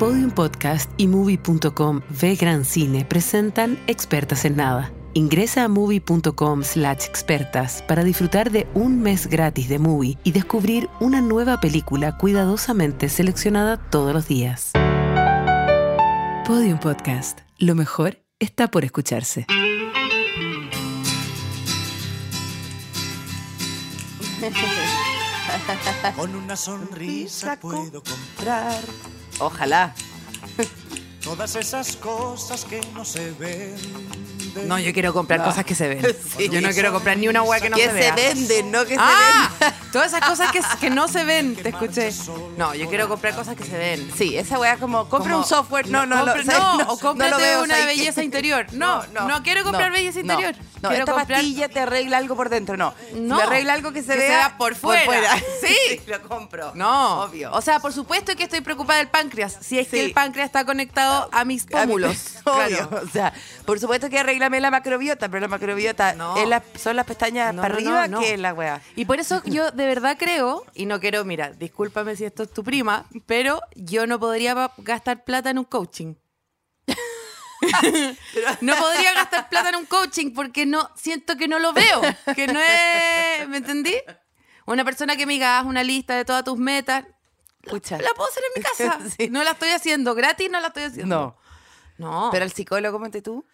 Podium Podcast y Movie.com Ve Gran Cine presentan Expertas en Nada. Ingresa a movie.com slash expertas para disfrutar de un mes gratis de movie y descubrir una nueva película cuidadosamente seleccionada todos los días. Podium Podcast. Lo mejor está por escucharse. Con una sonrisa puedo comprar Ojalá. todas esas cosas que no se ven. No, yo quiero comprar No. cosas que se ven. Sí. Yo no quiero comprar ni una hueá que no que se vea. venden, no que ¡Ah! se venden. Todas esas cosas que, que no se ven, te escuché. No, yo quiero comprar cosas que se ven. Sí, esa weá como, compra Como- un software. No, no, lo- compre- ¿sabes? no, o no cómprate veo, una belleza interior. No, no, quiero comprar belleza no, interior. No, quiero esta comprar pastilla te arregla algo por dentro, no. No, Me arregla algo que se que se vea por fuera. Sí. lo compro. No, Obvio. O sea, por supuesto que estoy preocupada del páncreas. Si es que el páncreas está conectado a mis A mí- pómulos. Obvio. Claro. O sea, por supuesto que arreglame la macrobiota, pero la macrobiota No. es la- son las pestañas para arriba que es la weá. Y por eso yo de verdad creo, y no quiero, mira, discúlpame si esto es tu prima, pero yo no podría gastar plata en un coaching. No podría gastar plata en un coaching porque no siento que no lo veo, que no es, ¿me entendí? Una persona que me diga, haz una lista de todas tus metas, Pucha. la puedo hacer en mi casa. Sí. No la estoy haciendo gratis, no la estoy haciendo. No. No, Pero el psicólogo, ¿cómo tú?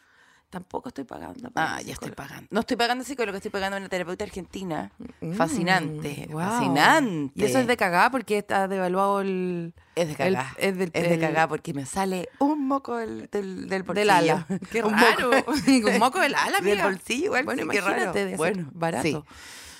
Tampoco estoy pagando. para Ah, ya estoy pagando. No estoy pagando psicólogo, estoy pagando una terapeuta argentina. Fascinante, Mm, Wow. fascinante. Y eso es de cagada porque está devaluado el. Es de cagá. el- es del- es de cagá porque me sale un moco del, del, del bolsillo. Del ala. Qué Un raro. moco. Un moco del ala, Del amiga. bolsillo igual, Bueno, sí, qué raro. bueno, barato. sí.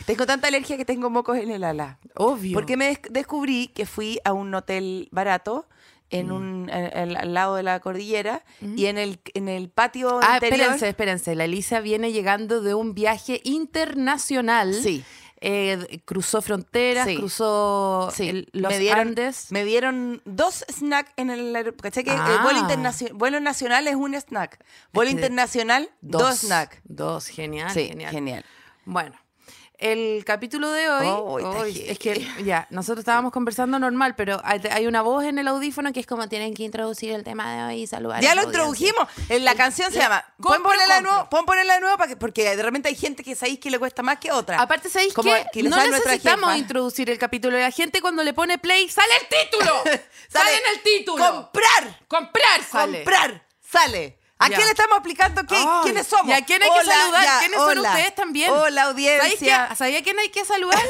Tengo tanta alergia que tengo mocos en el ala. Obvio. Porque me des- descubrí que fui a un hotel barato Mm. en un en- en- al lado de la cordillera y en el en el patio Ah, interior espérense, espérense. La Elisa viene llegando de un viaje internacional. Sí. Eh, cruzó fronteras, Sí. cruzó Sí, el- los me dieron, Andes. Me dieron dos snacks en el aeropuerto. ¿Cachai? Que Ah. el vuelo, internacio- vuelo nacional es un snack. Vuelo que- internacional, dos, snacks. Dos, genial, Sí, genial. genial. Bueno, el capítulo de hoy, Oh, hoy- es que ya, nosotros estábamos conversando normal, pero hay, hay una voz en el audífono que es como tienen que introducir el tema de hoy y saludar. Ya lo la audiencia". introdujimos. En la canción se La- llama. ¿Pueden ponerla de nuevo? ¿Pueden ponerla de nuevo? Para que, porque de repente hay gente que sabéis que le cuesta más que otra. Aparte, ¿sabéis Como que le no sale necesitamos jefa. introducir el capítulo. La gente cuando le pone play, ¡sale el título! ¡Sale en el título! ¡Comprar! ¡Comprar sale! ¡Comprar! ¡Sale! ¿A Ya. quién le estamos aplicando? ¿Qué- Ay, ¿Quiénes somos? ¿Y a quién hay que saludar? ya, ¿Quiénes son hola. ustedes también? Hola, audiencia. ¿Sabía a quién hay que saludar?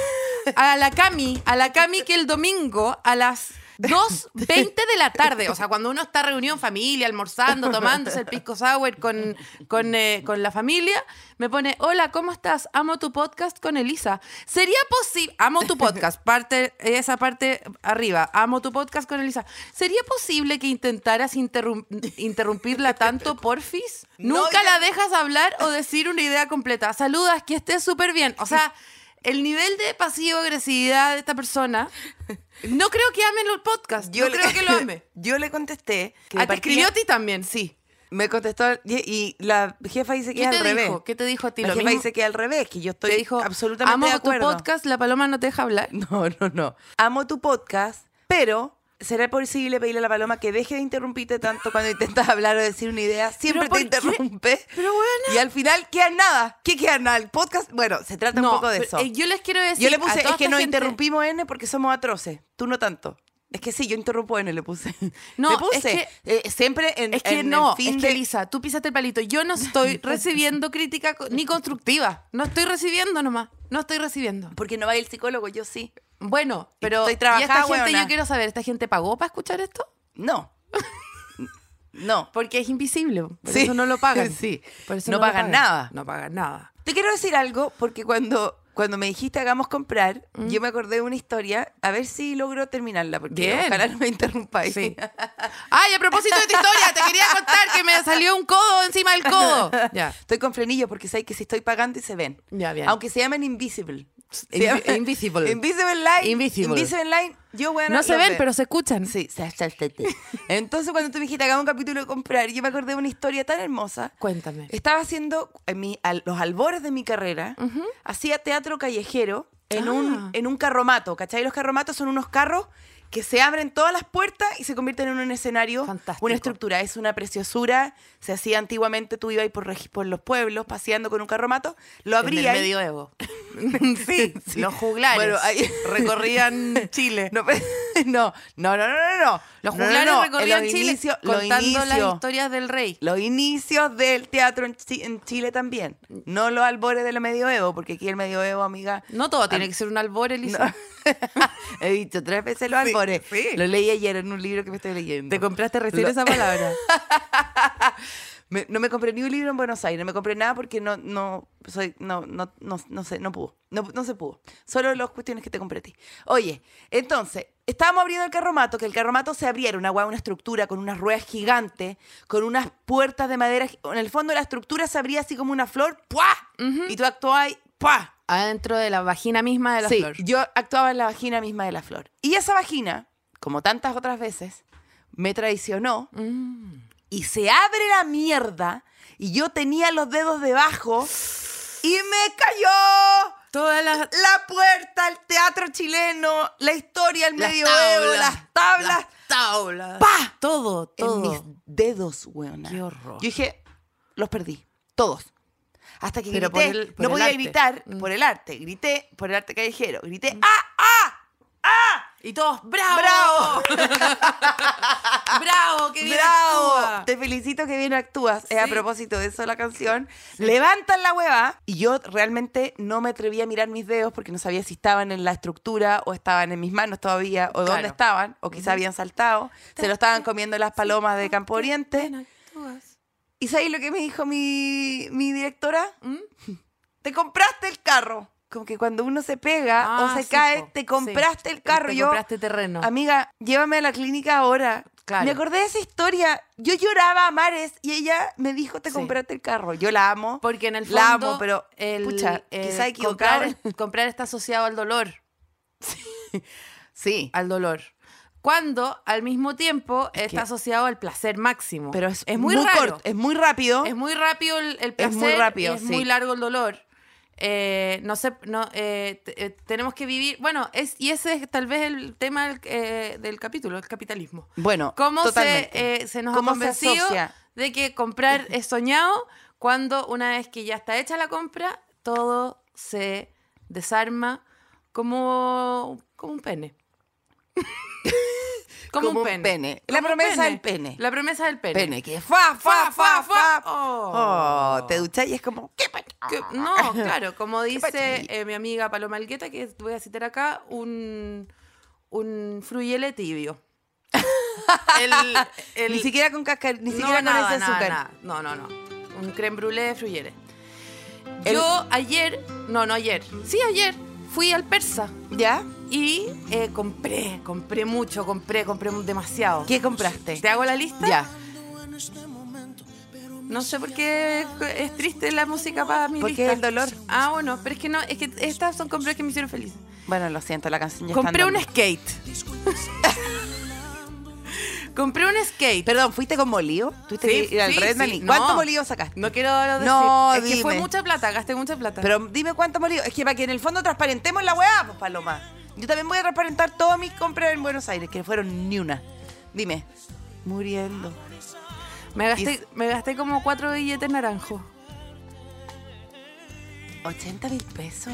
A la Cami. A la Cami que el domingo a las 2.20 de la tarde, o sea, cuando uno está reunido en familia, almorzando, tomándose el pisco sour con, con, eh, con la familia, me pone, hola, ¿cómo estás? Amo tu podcast con Elisa. ¿Sería posible, amo tu podcast, parte, esa parte arriba, amo tu podcast con Elisa. ¿Sería posible que intentaras interrum- interrumpirla tanto, porfis? Nunca la dejas hablar o decir una idea completa. Saludas, que estés súper bien. O sea, el nivel de pasivo-agresividad de esta persona, no creo que ame el podcast. Yo le- creo que lo ame. Yo le contesté. Que Ah, de ¿Te escribió a ti también? Sí. Me contestó y, y la jefa dice que ¿Qué es al revés. dijo? ¿Qué te dijo a ti? La ¿Lo jefa mismo? dice que es al revés, que yo estoy Te dijo, absolutamente amo de tu acuerdo. podcast, la paloma no te deja hablar. No, no, no. Amo tu podcast, pero ¿será posible pedirle a la paloma que deje de interrumpirte tanto cuando intentas hablar o decir una idea? Siempre ¿por te qué? interrumpe. Pero bueno. Y al final queda nada. ¿Qué queda nada? El podcast, bueno, se trata un poco de pero, eso. eh, yo les quiero decir. Yo le a puse, toda es que nos gente- interrumpimos N porque somos atroces. Tú no tanto. Es que sí, yo interrumpo N, le puse. No, le puse. es que- eh, siempre en, Es que en no, el fin es que de- Lisa, tú pisaste el palito. Yo no estoy recibiendo crítica ni constructiva. No estoy recibiendo nomás. No estoy recibiendo. Porque no va el psicólogo, yo sí. Bueno, pero Estoy ¿y trabajada, esta gente yo quiero saber, ¿esta gente pagó para escuchar esto? No. No. Porque es invisible. Por Sí. eso no lo pagan. Sí. Por eso No pagan nada. No pagan nada. Te quiero decir algo, porque cuando, cuando me dijiste hagamos comprar, yo me acordé de una historia, a ver si logro terminarla, porque Bien. ojalá no me interrumpáis. Sí. Ay, a propósito de tu historia, te quería contar que me salió un codo encima del codo. Ya. Estoy con frenillo porque sé que si estoy pagando y se ven. Ya, bien. Aunque se llamen Invisible. Invi- invisible. Invisible Line. Invisible. Invisible Line. Yo, bueno, No se ven, veo. pero se escuchan. Sí, Entonces, cuando tú me dijiste hagamos un capítulo de comprar, yo me acordé de una historia tan hermosa. Cuéntame. Estaba haciendo en mi- a los albores de mi carrera, hacía teatro callejero en, un, Ah. en un carromato. ¿Cachai? Los carromatos son unos carros que se abren todas las puertas y se convierten en un escenario, Fantástico. una estructura. Es una preciosura. Se hacía antiguamente, tú ibas por, por los pueblos paseando con un carromato, lo En el abrías. medioevo. Sí, sí. Los juglares Bueno, ahí- recorrían Chile. No, no, no, no, no, no, no. Los No, no, juglares no. recorrían los Chile inicios- contando las historias del rey. Los inicios del teatro en, Chi- en Chile también. No los albores del medioevo, porque aquí el medioevo, amiga. No todo tiene que ser un albor, Elisa. no. He dicho tres veces los Sí, albores. sí. Lo leí ayer en un libro que me estoy leyendo. Te compraste recién Lo- esa palabra. Me- no me compré ni un libro en Buenos Aires, no me compré nada porque no, no, soy, no, no, no, no sé, no pudo. No, no se pudo. Solo las cuestiones que te compré a ti. Oye, entonces, estábamos abriendo el carromato, que el carromato se abriera, una una estructura con unas ruedas gigantes, con unas puertas de madera. En el fondo la estructura se abría así como una flor, ¡puah! Y tú actuabas y ¡puah! Adentro de la vagina misma de la sí, flor. yo actuaba en la vagina misma de la flor. Y esa vagina, como tantas otras veces, me traicionó Mm. Y se abre la mierda y yo tenía los dedos debajo y me cayó Todas las la puerta al teatro chileno, la historia, el Las medioevo, tablas, las tablas. las tablas. ¡Pa! Todo, En todo. mis dedos, weona. Qué horror. Yo dije, los perdí, todos. Hasta que Pero por grité, el- por no el podía arte. gritar Mm. por el arte, grité por el arte callejero, grité, ¡ah, ah! ¡ah! Y todos, ¡bravo! ¡Bravo! ¡Bravo! ¡Qué bien ¡Bravo! actúa! Te felicito que bien actúas. Es a Sí. propósito de eso la canción. Levantan la hueva. Y yo realmente no me atreví a mirar mis dedos porque no sabía si estaban en la estructura o estaban en mis manos todavía o dónde estaban o quizá habían saltado. Se lo estaban comiendo las palomas de Campo Oriente. ¿Y sabéis lo que me dijo mi, mi directora? ¿Mm? Te compraste el carro. Como que cuando uno se pega Ah, o se sí, cae, po. te compraste Sí. el carro. Te yo, compraste terreno. Amiga, llévame a la clínica ahora. Claro. Me acordé de esa historia. Yo lloraba a mares y ella me dijo, te Sí. compraste el carro. Yo la amo. Porque en el fondo, La amo, pero, el, pucha, eh, quizá comprar, comprar está asociado al dolor. Sí. Al dolor. Cuando al mismo tiempo Es está que- asociado al placer máximo. Pero es, muy, raro. corto, es muy rápido. Es muy rápido el, el Es placer. muy rápido, y es sí. muy largo el dolor. Eh, no sé, no, eh, eh, tenemos que vivir. Bueno, es, y ese es tal vez el tema del, eh, del capítulo, el capitalismo. Bueno, ¿Cómo se, se nos ¿Cómo ha convencido de que comprar es soñado cuando una vez que ya está hecha la compra, todo se desarma como, como un pene? como, un pene. La Como promesa del pene. La promesa del pene. Pene, que fa, fa, fa, fa. Oh. Oh, te duchas y es como, ¿qué no, claro, como dice eh, mi amiga Paloma Algueta, que voy a citar acá, un, un fruyele tibio. El, el- Ni siquiera con cascar, ni no, siquiera con nada, ese nada, azúcar. nada. No, no, no. Un creme brûlée de fruyele. El- Yo ayer, no, no ayer, sí ayer, fui al persa ¿Ya? y eh, compré, compré mucho, compré, compré demasiado. ¿Qué compraste? ¿Te hago la lista? Ya. No sé por qué es triste la música para mi Porque lista. el dolor. Ah, bueno, pero es que no, es que estas son compras que me hicieron feliz. Bueno, lo siento, la canción ya está Compré un skate. Compré un skate. Perdón, ¿fuiste con molío? ¿Tuviste Sí, que ir al sí, Redman sí. y ¿Cuánto No. molío sacaste? no quiero decir. No, es que fue mucha plata, gasté mucha plata. Pero dime cuánto molío. Es que para que en el fondo transparentemos la weá, pues Paloma. Yo también voy a transparentar todas mis compras en Buenos Aires, que fueron ni una. Dime. Muriendo. me, gasté, y- me gasté como cuatro billetes naranjos. 80 mil pesos.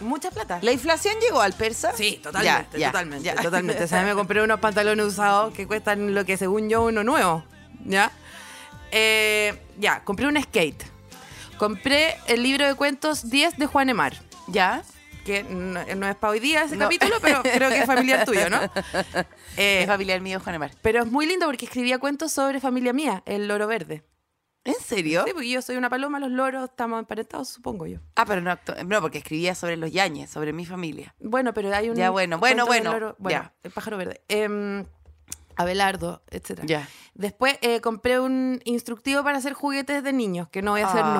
Mucha plata. ¿La inflación llegó al persa? Sí, totalmente, Ya, ya, totalmente, ya. totalmente. O sea, me compré unos pantalones usados que cuestan lo que según yo uno nuevo, ¿ya? Eh, ya, compré un skate. Compré el libro de cuentos 10 de Juan Emar, ¿Ya? que no, no es para hoy día ese No. capítulo, pero creo que es familiar tuyo, ¿no? Eh, es familiar mío, Juan Emar. pero es muy lindo porque escribía cuentos sobre familia mía, el loro verde. ¿En serio? Sí, porque yo soy una paloma, los loros estamos emparentados, supongo yo. Ah, pero no, no, porque escribía sobre los yañes, sobre mi familia. Bueno, pero hay un. Ya, bueno, bueno, bueno, loro- bueno, ya. el pájaro verde. Em, Abelardo, etcétera. Ya. Después eh, compré un instructivo para hacer juguetes de niños, que no voy a hacer Ah.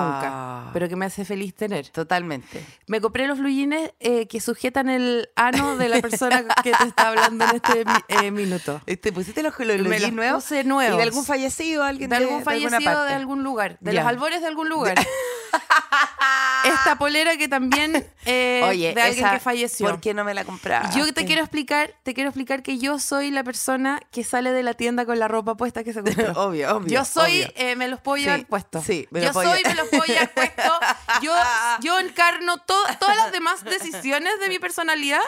nunca, pero que me hace feliz tener. Totalmente. Me compré los fluyines eh, que sujetan el ano de la persona que te está hablando en este eh, minuto. ¿Te pusiste los, los, nuevos? puse nuevos. ¿Y de algún fallecido? ¿Alguien De algún alguna fallecido de algún lugar, de los albores de algún lugar. esta polera que también eh, Oye, de alguien esa, que falleció. ¿Por qué no me la compraba? Yo te quiero explicar, te quiero explicar que yo soy la persona que sale de la tienda con la ropa puesta que se compró. Obvio, obvio. Yo soy, obvio. eh, me los puedo Sí, llevar puestos. sí, me yo soy, me los puedo llevar puestos. Yo, yo encarno to- todas las demás decisiones de mi personalidad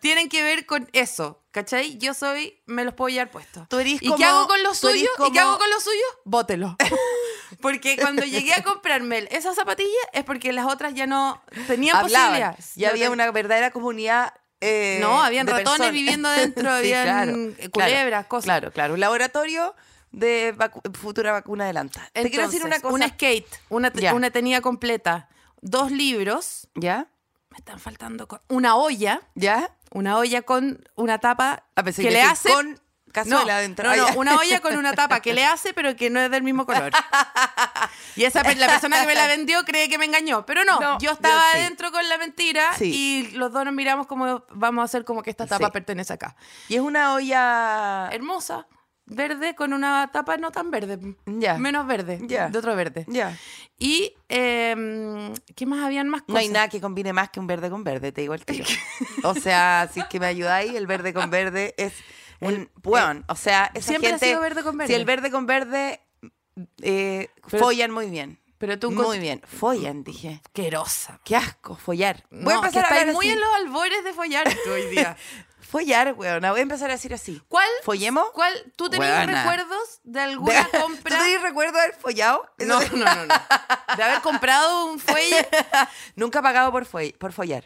tienen que ver con eso. ¿Cachai? Yo soy, me los puedo llevar puestos. ¿Y como- qué hago con los suyos? ¿Y qué hago con los suyos? Bótelo. Porque cuando llegué a comprarme esas zapatillas es porque las otras ya no tenían Hablaban. posibilidades. Ya No había ten- una verdadera comunidad. eh, No, habían ratones personas. viviendo adentro, Sí, habían claro, culebras, cosas. Claro, claro. Un laboratorio de vacu- futura vacuna adelanta. Te quiero decir una Entonces, cosa. Un skate, una, Ya. una tenía completa, dos libros, ¿Ya? me están faltando una olla, ¿Ya? una olla con una tapa A pesar que le hace con cazuela no, adentro. No, una olla con una tapa que le hace, pero que no es del mismo color. Y esa la persona que me la vendió cree que me engañó, pero no, No, yo estaba yo sí. adentro con la mentira Sí. y los dos nos miramos como vamos a hacer como que esta tapa Sí. pertenece acá. Y es una olla. Hermosa, verde con una tapa no tan verde, menos verde, Ya. de otro verde. Ya. Y, em, ¿qué más habían más cosas? No hay nada que combine más que un verde con verde, te digo el tiro. O sea, si es que me ayudáis, el verde con verde es un bueno, o sea, esa siempre ha gente, sido verde con verde. Si el verde con verde eh, Pero- follan muy bien. Pero tú muy bien, follan, dije. Asquerosa. Qué asco, follar. Voy a No, que empezar a muy así. en los albores de follar tú hoy día. Follar, weona. Voy a empezar a decir así. ¿Cuál? ¿Follemos? ¿Cuál? ¿Tú tenías Weona. recuerdos de alguna ¿Tú compra? tenés recuerdo de haber follado? No, no, no, no. De haber comprado un fuelle. Nunca pagado por, fue- por follar.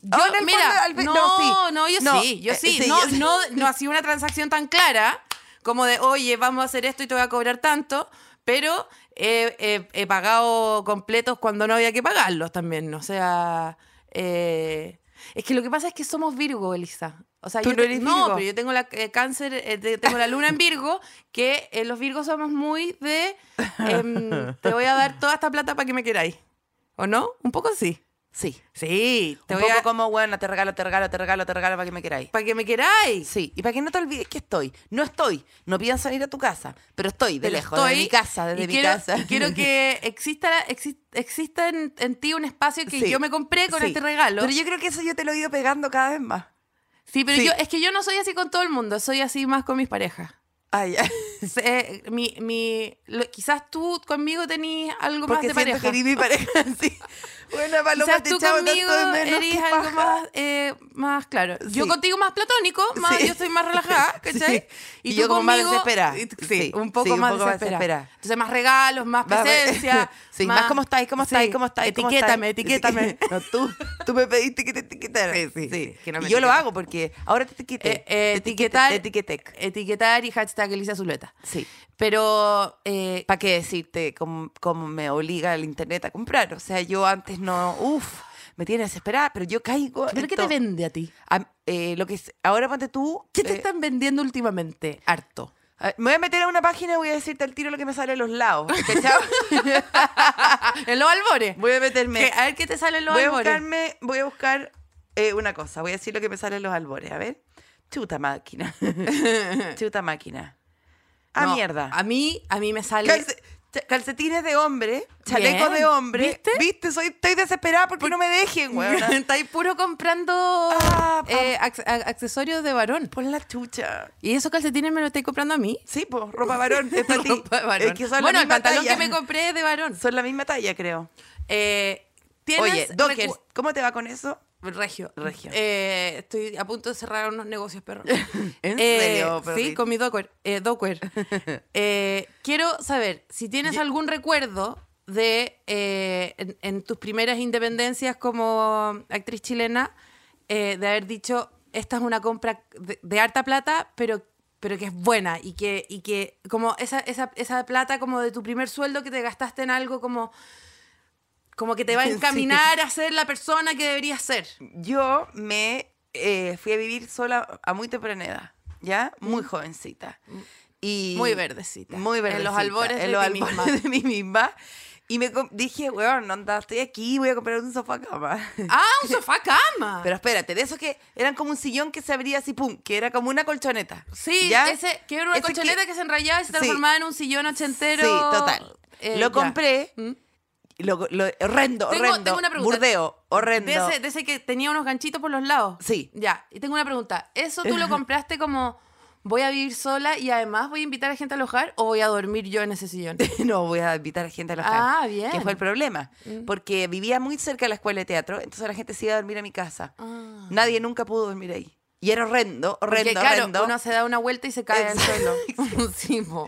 Yo, Oh, en el mira, fondo, al fin- no, no, no, yo No, sí, yo eh, sí. sí, no, yo sí. no, no ha sido una transacción tan clara como de, oye, vamos a hacer esto y te voy a cobrar tanto, pero he, he- he pagado completos cuando no había que pagarlos también. O sea, eh, es que lo que pasa es que somos Virgo, Elisa. O sea, ¿Tú yo no no, pero yo tengo la eh, cáncer, eh, te- tengo la luna en Virgo, que eh, los Virgos somos muy de, em, te voy a dar toda esta plata para que me queráis. ¿O no? Un poco sí. Sí. Sí, te un voy poco a... como, bueno, te regalo, te regalo, te regalo, te regalo para que me queráis. Para que me queráis. Sí, y para que no te olvides que estoy. No estoy. No pidan salir a tu casa, pero estoy de Pero lejos, estoy de mi casa, desde y mi quiero, casa. y quiero que exista, exi- exista en, en ti un espacio que Sí, yo me compré con sí. este regalo. Pero yo creo que eso yo te lo he ido pegando cada vez más. sí, pero sí. yo es que yo no soy así con todo el mundo, soy así más con mis parejas. Ay, ay. Se- mi, mi, lo- quizás tú conmigo tenís algo Porque más de pareja. que mi pareja, sí. Bueno, Paloma, Quizás te tú conmigo eres algo más, eh, más claro. Yo Sí. contigo más platónico, más, Sí. yo estoy más relajada, ¿cachai? Sí. Y tú yo como más conmigo- desesperada. Sí, un poco, un más, poco más desesperada. desesperada. Entonces más regalos, más presencia. Sí, más cómo estáis, cómo estáis, Sí. cómo estáis. Etiquétame, etiquétame. No, tú, tú me pediste que te etiquetara. Sí, sí, que no me y yo lo hago porque ahora te etiqueté. Eh, eh, etiquetar, te etiqueté. etiquetar y hashtag Elisa Zuleta. Sí. Pero eh, ¿Para qué decirte cómo, cómo me obliga el internet a comprar? O sea, yo antes no, uff, me tiene desesperada, pero yo caigo. ¿pero qué te vende a ti? A- eh, lo que es, ahora ponte tú. ¿Qué te eh, están vendiendo últimamente? Harto. a- me voy a meter a una página y voy a decirte al tiro lo que me sale a los lados. en los albores. voy a meterme. ¿Qué? A ver qué te sale en los voy a albores. buscarme, voy a buscar eh, una cosa. Voy a decir lo que me sale en los albores. A ver. Chuta máquina. Chuta máquina. Ah, No, mierda. A mí, a mí me sale. Calce- cha- calcetines de hombre, chalecos Bien. de hombre. ¿Viste? Soy, estoy desesperada porque no me dejen, weón. Estáis puro comprando Ah, pa- eh, ac- a- accesorios de varón. Pon la chucha. ¿Y esos calcetines me los estáis comprando a mí? Sí, pues, ropa varón, es para ti. Ropa de varón. Es que son bueno, la el misma pantalón talla. que me compré es de varón. Son la misma talla, creo. Eh, ¿tienes Oye, Dockers, ¿cómo te va con eso? Regio. Regio. Eh, estoy a punto de cerrar unos negocios, perro. ¿En Eh, serio, Sí, con mi Docker. Eh, Docker. Eh, quiero saber si tienes algún recuerdo de en, en tus primeras independencias como actriz chilena de haber dicho esta es una compra de, de harta plata, pero pero que es buena y que, y que como esa, esa, esa plata como de tu primer sueldo que te gastaste en algo como, como que te va a Sí. encaminar a ser la persona que deberías ser. Yo me eh, fui a vivir sola a muy temprana edad, ¿ya? Muy jovencita. Y Mm. Muy verdecita. Muy En los verdecita. albores en de albores misma. de mí misma. Y me dije, weón, anda, estoy aquí, voy a comprar un sofá cama. ¡Ah, un sofá cama! Pero espérate, de esos que eran como un sillón que se abría así, pum, que era como una colchoneta. sí, ¿ya? ese que era una Ese colchoneta que, se enrayaba y se sí. transformaba en un sillón ochentero. Sí, total. eh, Lo ya. compré ¿Mm? Lo, lo- horrendo, Tengo- horrendo. tengo una pregunta. Burdeo, horrendo. De ese, de ese que tenía unos ganchitos por los lados. Sí. Ya, y tengo una pregunta. ¿Eso tú lo compraste como voy a vivir sola y además voy a invitar a gente a alojar o voy a dormir yo en ese sillón? no voy a invitar a gente a alojar. Ah, bien. Mm. Que fue el problema. Porque vivía muy cerca de la escuela de teatro, entonces la gente se iba a dormir a mi casa. Ah. Nadie nunca pudo dormir ahí. Y era horrendo, horrendo, Porque claro, horrendo. uno se da una vuelta y se cae al suelo. sí, po.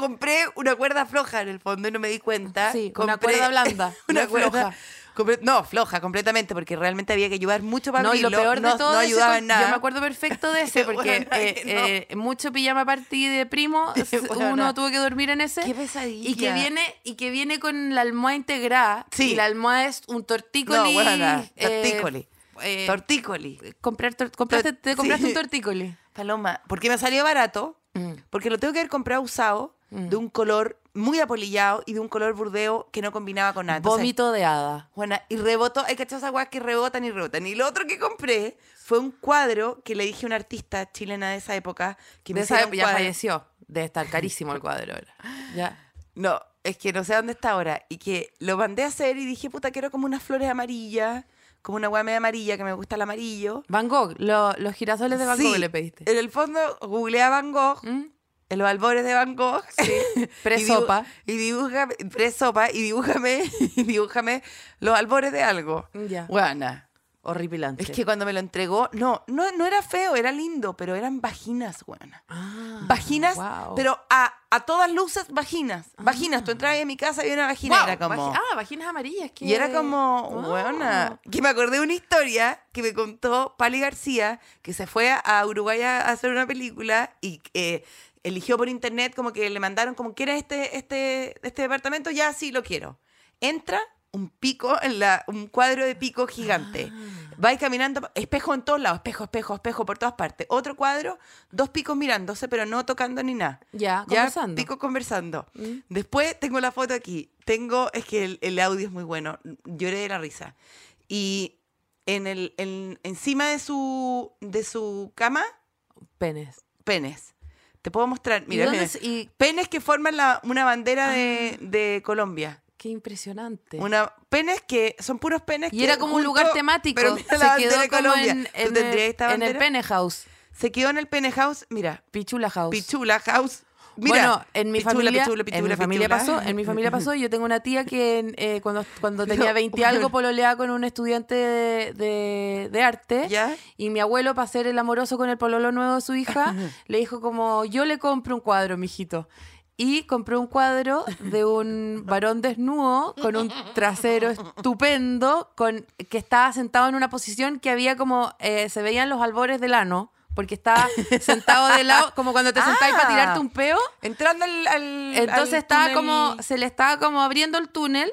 Compré una cuerda floja en el fondo y no me di cuenta. Sí, una Compré cuerda blanda, una cuerda floja. compré- no, floja completamente, porque realmente había que ayudar mucho para No, y lo abrirlo. peor de no, todo no ayudaba en nada. Yo me acuerdo perfecto de ese, porque Bueno, eh, eh, mucho pijama party de primo, Bueno. uno tuvo que dormir en ese. Qué pesadilla. Y que viene, y que viene con la almohada integrada. Sí. Y la almohada es un tortícoli. No, buena, eh, tortícoli. eh, Tortícoli. comprar tor- compraste, te Sí. compraste un tortícoli. Paloma, porque me salió barato, Mm. porque lo tengo que haber comprado usado, de un color muy apolillado y de un color burdeo que no combinaba con nada. Entonces, Vómito de hada. Bueno, y rebotó, hay que echar esas guas que rebotan y rebotan. Y lo otro que compré fue un cuadro que le dije a una artista chilena de esa época que me De esa hiciera un época ya falleció. Debe estar carísimo el cuadro ahora. Ya. No, es que no sé dónde está ahora. Y que lo mandé a hacer y dije, puta, quiero como unas flores amarillas, como una hueá media amarilla, que me gusta el amarillo. Van Gogh, lo- los girasoles de Van Gogh Sí, le pediste. En el fondo, googleé a Van Gogh, ¿Mm? en los albores de Van Gogh. Pre-sopa. Y, dibu- y dibújame, pre-sopa, y dibújame, y dibújame los albores de algo. Ya. Buena. Horripilante. Es que cuando me lo entregó, no, no, no era feo, era lindo, pero eran vaginas, buena. Ah, Vaginas, wow. pero a, a todas luces, vaginas. Vaginas, tú entrabas en mi casa y había una vagina, Wow, era como... ah, vaginas amarillas. que- Y era como, Oh. buena. Que me acordé de una historia que me contó Pali García, que se fue a Uruguay a hacer una película y eh, eligió por internet, como que le mandaron, como, ¿quieres este, este, este departamento? Ya, sí, lo quiero. Entra un pico, en la, un cuadro de pico gigante. Ah. Va caminando, espejo en todos lados, espejo, espejo, espejo por todas partes. Otro cuadro, dos picos mirándose, pero no tocando ni nada. Ya, Ya, conversando. pico conversando. Mm. Después tengo la foto aquí. Tengo, es que el, el audio es muy bueno. Lloré de la risa. Y en el, en- encima de su, de su cama, Penes. penes. Te puedo mostrar. Mira, ¿Y mira. penes que forman la- una bandera de, Ah. de Colombia. Qué impresionante. Una, penes que son puros penes y que era como un lugar temático. Pero mira Se la bandera quedó de como en, ¿Tú en el, en el? Pene House. Se quedó en el pene house. Mira, Pichula House. Pichula House. Mira, bueno, en mi pichula, familia, pichula, en mi pichula, familia pichula. pasó, en mi familia pasó, yo tengo una tía que eh, cuando, cuando tenía No, 20 bueno. algo pololeaba con un estudiante de, de- de arte ¿Ya? y mi abuelo para ser el amoroso con el pololo nuevo de su hija le dijo como yo le compro un cuadro, mijito. Y compró un cuadro de un varón desnudo con un trasero estupendo, con, que estaba sentado en una posición que había como, eh, se veían los albores del ano, porque estaba sentado de lado, como cuando te sentáis para Ah. tirarte un peo. Entrando al. al- Entonces al estaba túnel- como, se le estaba como abriendo el túnel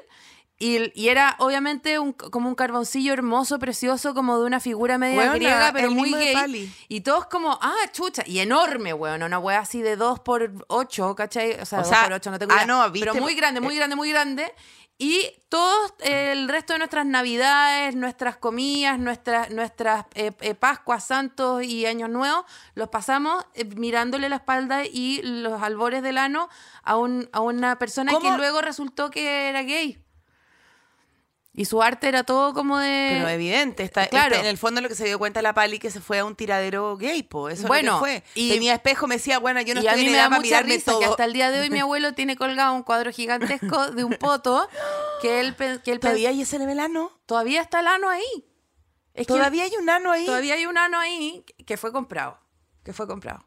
y, y era obviamente un, como un carboncillo hermoso, precioso, como de una figura media Weona, griega, pero muy gay. Y todos como, ah, chucha, y enorme, weón, una wea así de 2 por 8, ¿cachai? O sea, O 2 sea, por 8, no tengo ah, idea. no, ¿viste? Pero muy grande, muy grande, muy grande. Y todos, eh, el resto de nuestras navidades, nuestras comidas, nuestras, nuestras eh, eh, Pascuas, Santos y Años Nuevos, los pasamos eh, mirándole la espalda y los albores del ano a, un, a una persona ¿Cómo? que luego resultó que era gay. Y su arte era todo como de... Pero evidente, está, Claro. en el fondo lo que se dio cuenta la Pali que se fue a un tiradero gay, po. Eso Bueno, es lo que fue. y- Tenía espejo, me decía, bueno, yo no y a estoy mí en me edad da mucha risa todo. que hasta el día de hoy mi abuelo tiene colgado un cuadro gigantesco de un poto que él, que él ¿Todavía hay ese velano? todavía está el ano ahí. Es que ¿Todavía hay un ano ahí? todavía hay un ano ahí que fue comprado. Que fue comprado.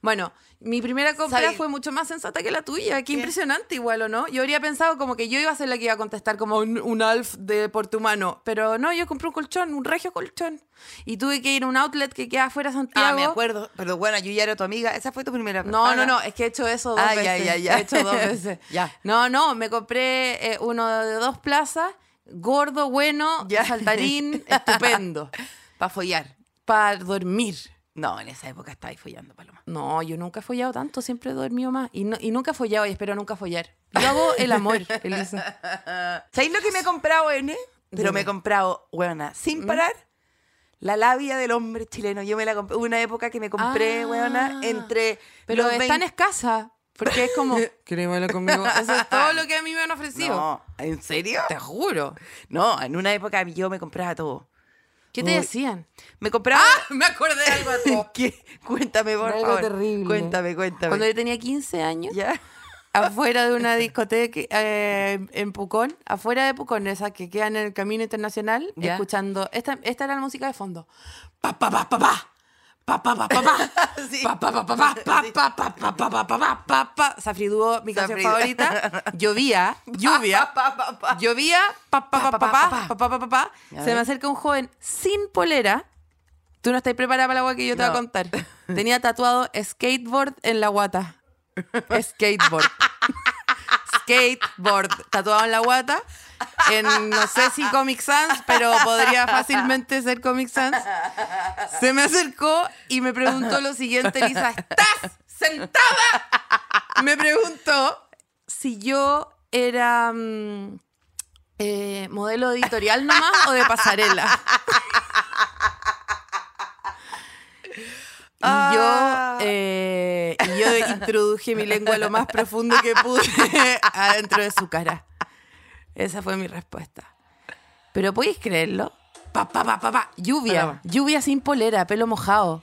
Bueno, mi primera compra fue mucho más sensata que la tuya. Qué, impresionante igual, ¿o no? Yo habría pensado como que yo iba a ser la que iba a contestar como un, un alf de portumano. Pero no, yo compré un colchón, un regio colchón. Y tuve que ir a un outlet que queda afuera de Santiago. Ah, me acuerdo. Pero bueno, yo ya era tu amiga. Esa fue tu primera No, no, no, es que he hecho eso dos Ah, ya, veces. ya, ya. He hecho dos veces. Ya. No, no, me compré eh, uno de dos plazas, gordo, bueno, Ya. saltarín, estupendo. Para follar. Para dormir. No, en esa época estabas follando, Paloma. No, yo nunca he follado tanto, siempre he dormido más. Y, no- y nunca he follado y espero nunca follar. Yo hago el amor, Elisa. ¿Sabéis lo que me he comprado, N? Pero Dime. me he comprado, weona, sin parar, la labia del hombre chileno. Yo me la compré. Hubo una época que me compré, Ah. weona, entre. Pero los es tan 20 escasa. Porque es como, ¿querés bailar conmigo? Eso es todo lo que a mí me han ofrecido. No, ¿en serio? Te juro. No, en una época yo me compraba todo. ¿Qué te Uy. decían? Me compraba... Me acordé de algo. ¿Qué? Cuéntame, por Algo favor. terrible. Cuéntame, cuéntame. Cuando yo tenía 15 años, ¿Ya? afuera de una discoteca eh, en Pucón, afuera de Pucón, esa que queda en el Camino Internacional, Ya. escuchando, esta, esta era la música de fondo. Pa, pa, pa, pa, pa. Pa, pa, pa, pa, pa. Sí. Pa, pa, pa, pa, pa, pa, pa, pa, pa, pa, pa, pa, pa, pa, pa. Safri Duo, mi canción favorita. Llovía, lluvia. Llovía, pa, pa, pa, pa, pa, pa, pa, pa, pa, pa. Ya Se me acerca un joven sin polera. Tú no estás preparada para la agua que yo te voy a contar. Tenía tatuado skateboard en la guata. Skateboard. skateboard tatuado en la guata. En no sé si Comic Sans, pero podría fácilmente ser Comic Sans. Se me acercó y me preguntó lo siguiente, Lisa, ¿estás sentada? Me preguntó si yo era mm, eh, modelo editorial nomás o de pasarela. Y Ah. yo, eh, y yo introduje mi lengua lo más profundo que pude adentro de su cara. Esa fue mi respuesta. Pero ¿podéis creerlo? Pa, pa, pa, pa, pa. Lluvia. Lluvia sin polera, pelo mojado.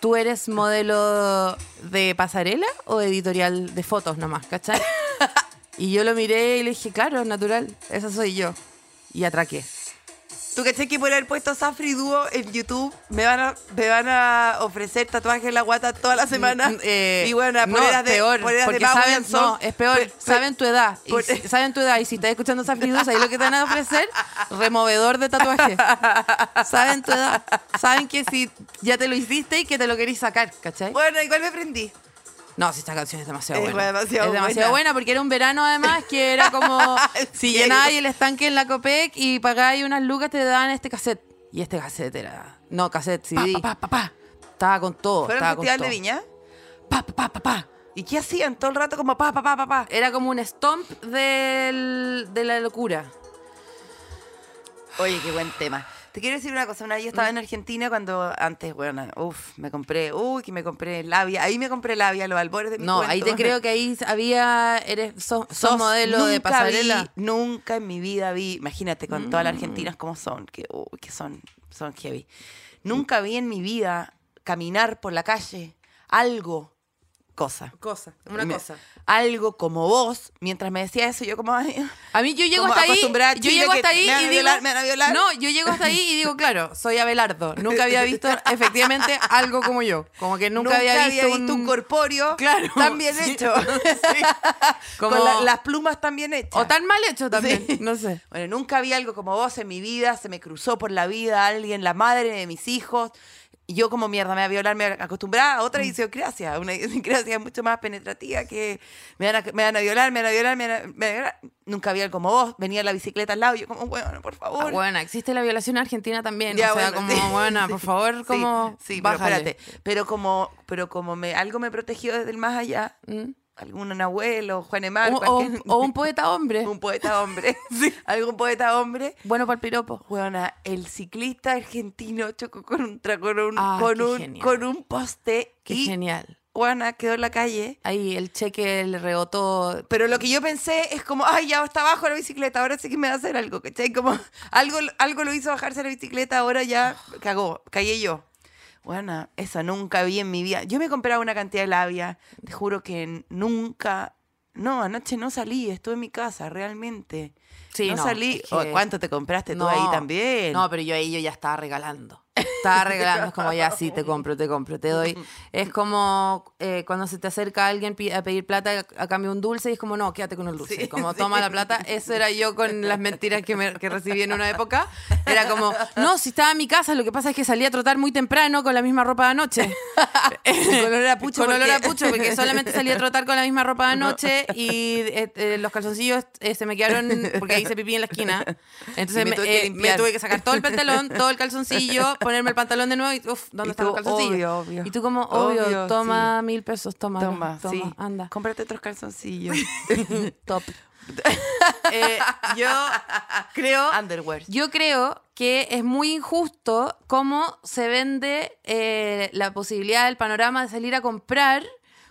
¿Tú eres modelo de pasarela o editorial de fotos nomás, cachai? Y yo lo miré y le dije, claro, natural, esa soy yo. Y atraqué. ¿Tú caché que por haber puesto Safri Duo en YouTube me van a, me van a ofrecer tatuajes en la guata toda la semana? Mm, eh, y bueno, no, poleras de, peor, poleras de porque Power saben, Soul. no, es peor, Pe- pe- saben tu edad, y por- si- saben tu edad, y si estás escuchando esa Duo, ahí lo que te van a ofrecer, removedor de tatuajes. saben tu edad, saben que si ya te lo hiciste y que te lo querís sacar, ¿cachai? Bueno, igual me prendí. No, si esta canción es demasiado Es buena. demasiado es demasiado buena. buena. porque era un verano además que era como si llenabas el estanque en la Copec y pagabas unas lucas te daban este cassette. Y este cassette era... No, cassette, CD. Pa, pa, pa. Estaba con todo. ¿Fueron estaba con Festival de. Viña? Pa, pa, pa, pa, pa. ¿Y qué hacían todo el rato como pa, pa, pa, pa, pa? Era como un stomp del- de la locura. Oye, qué buen tema. Te quiero decir una cosa, una vez yo estaba en Argentina cuando antes, bueno, uff, me compré, uy, que me compré labia, ahí me compré labia, los albores de mi No, ahí te creo que ahí había... Eres, sos, sos modelo de pasarela. vi- nunca en mi vida vi, imagínate con todas Mm. las argentinas como son, que, uy, que son, son heavy. Nunca vi en mi vida caminar por la calle algo, cosa. Cosa, una Me- cosa. Algo como vos, mientras me decía eso, yo como, ay, A mí yo llego hasta ahí, yo llego hasta ahí y digo, no, yo llego hasta ahí y digo, claro, soy Abelardo. Nunca había visto efectivamente algo como yo, como que nunca, había visto, un... corpóreo Claro, tan bien sí. hecho. Como- Con la- las plumas tan bien hechas. o tan mal hecho también, Sí. no sé. Bueno, nunca vi algo como vos en mi vida, se me cruzó por la vida alguien, la madre de mis hijos. Y yo como mierda me voy a violar, me voy a acostumbrar a Mm. otra idiosincrasia, una idiosincrasia mucho más penetrativa que me van a, me van a violar, me van a violar, me van a, me van a violar. Nunca vi como vos, venía la bicicleta al lado, yo como, bueno, por favor. Ah, bueno, existe la violación en Argentina también, Ya, o sea, bueno, como, sí, bueno, por favor, sí, como, Sí, pero espérate. Pero como, pero como me, algo me protegió desde el más allá, ¿Mm? Algún abuelo, Juan Emar, O, o- cualquier- o un poeta hombre, un poeta hombre, algún poeta hombre. bueno para el piropo. Bueno, el ciclista argentino chocó con un, con un, Ah, con un, con un poste Qué y genial. Juana quedó en la calle. Ahí el cheque le rebotó. Pero lo que yo pensé es como, ay, ya está abajo la bicicleta, ahora sí que me va a hacer algo, ¿cachai? Como algo, algo lo hizo bajarse la bicicleta, ahora ya cagó, caí yo. Bueno, eso nunca vi en mi vida. Yo me compraba una cantidad de labia, te juro que nunca... No, anoche no salí, estuve en mi casa, realmente. Sí, no, no, salí. es que- Oh, ¿Cuánto te compraste tú ahí también? No, pero yo ahí yo ya estaba regalando. Estaba regalando, es como ya sí, te compro, te compro, te doy. Es como eh, cuando se te acerca alguien a pedir plata a cambio de un dulce y es como, no, quédate con el dulce. Sí, como, sí. toma la plata. Eso era yo con las mentiras que, me- que recibí en una época. Era como, no, si estaba en mi casa, lo que pasa es que salí a trotar muy temprano con la misma ropa de anoche. con olor a pucho. Con olor porque- a pucho, porque solamente salí a trotar con la misma ropa de anoche y eh, eh, los calzoncillos eh, se me quedaron porque hice pipí en la esquina. Entonces me me, tuve que eh, me tuve que sacar todo el pantalón, todo el calzoncillo, ponerme el pantalón de nuevo y uff, ¿dónde tú, los calzoncillos? obvio, obvio. Y tú como, obvio, Obvio, toma mil pesos, toma, Toma, toma, sí. anda. Cómprate otros calzoncillos. Top. Eh, yo creo Underwear. yo creo que es muy injusto cómo se vende eh, la posibilidad del panorama de salir a comprar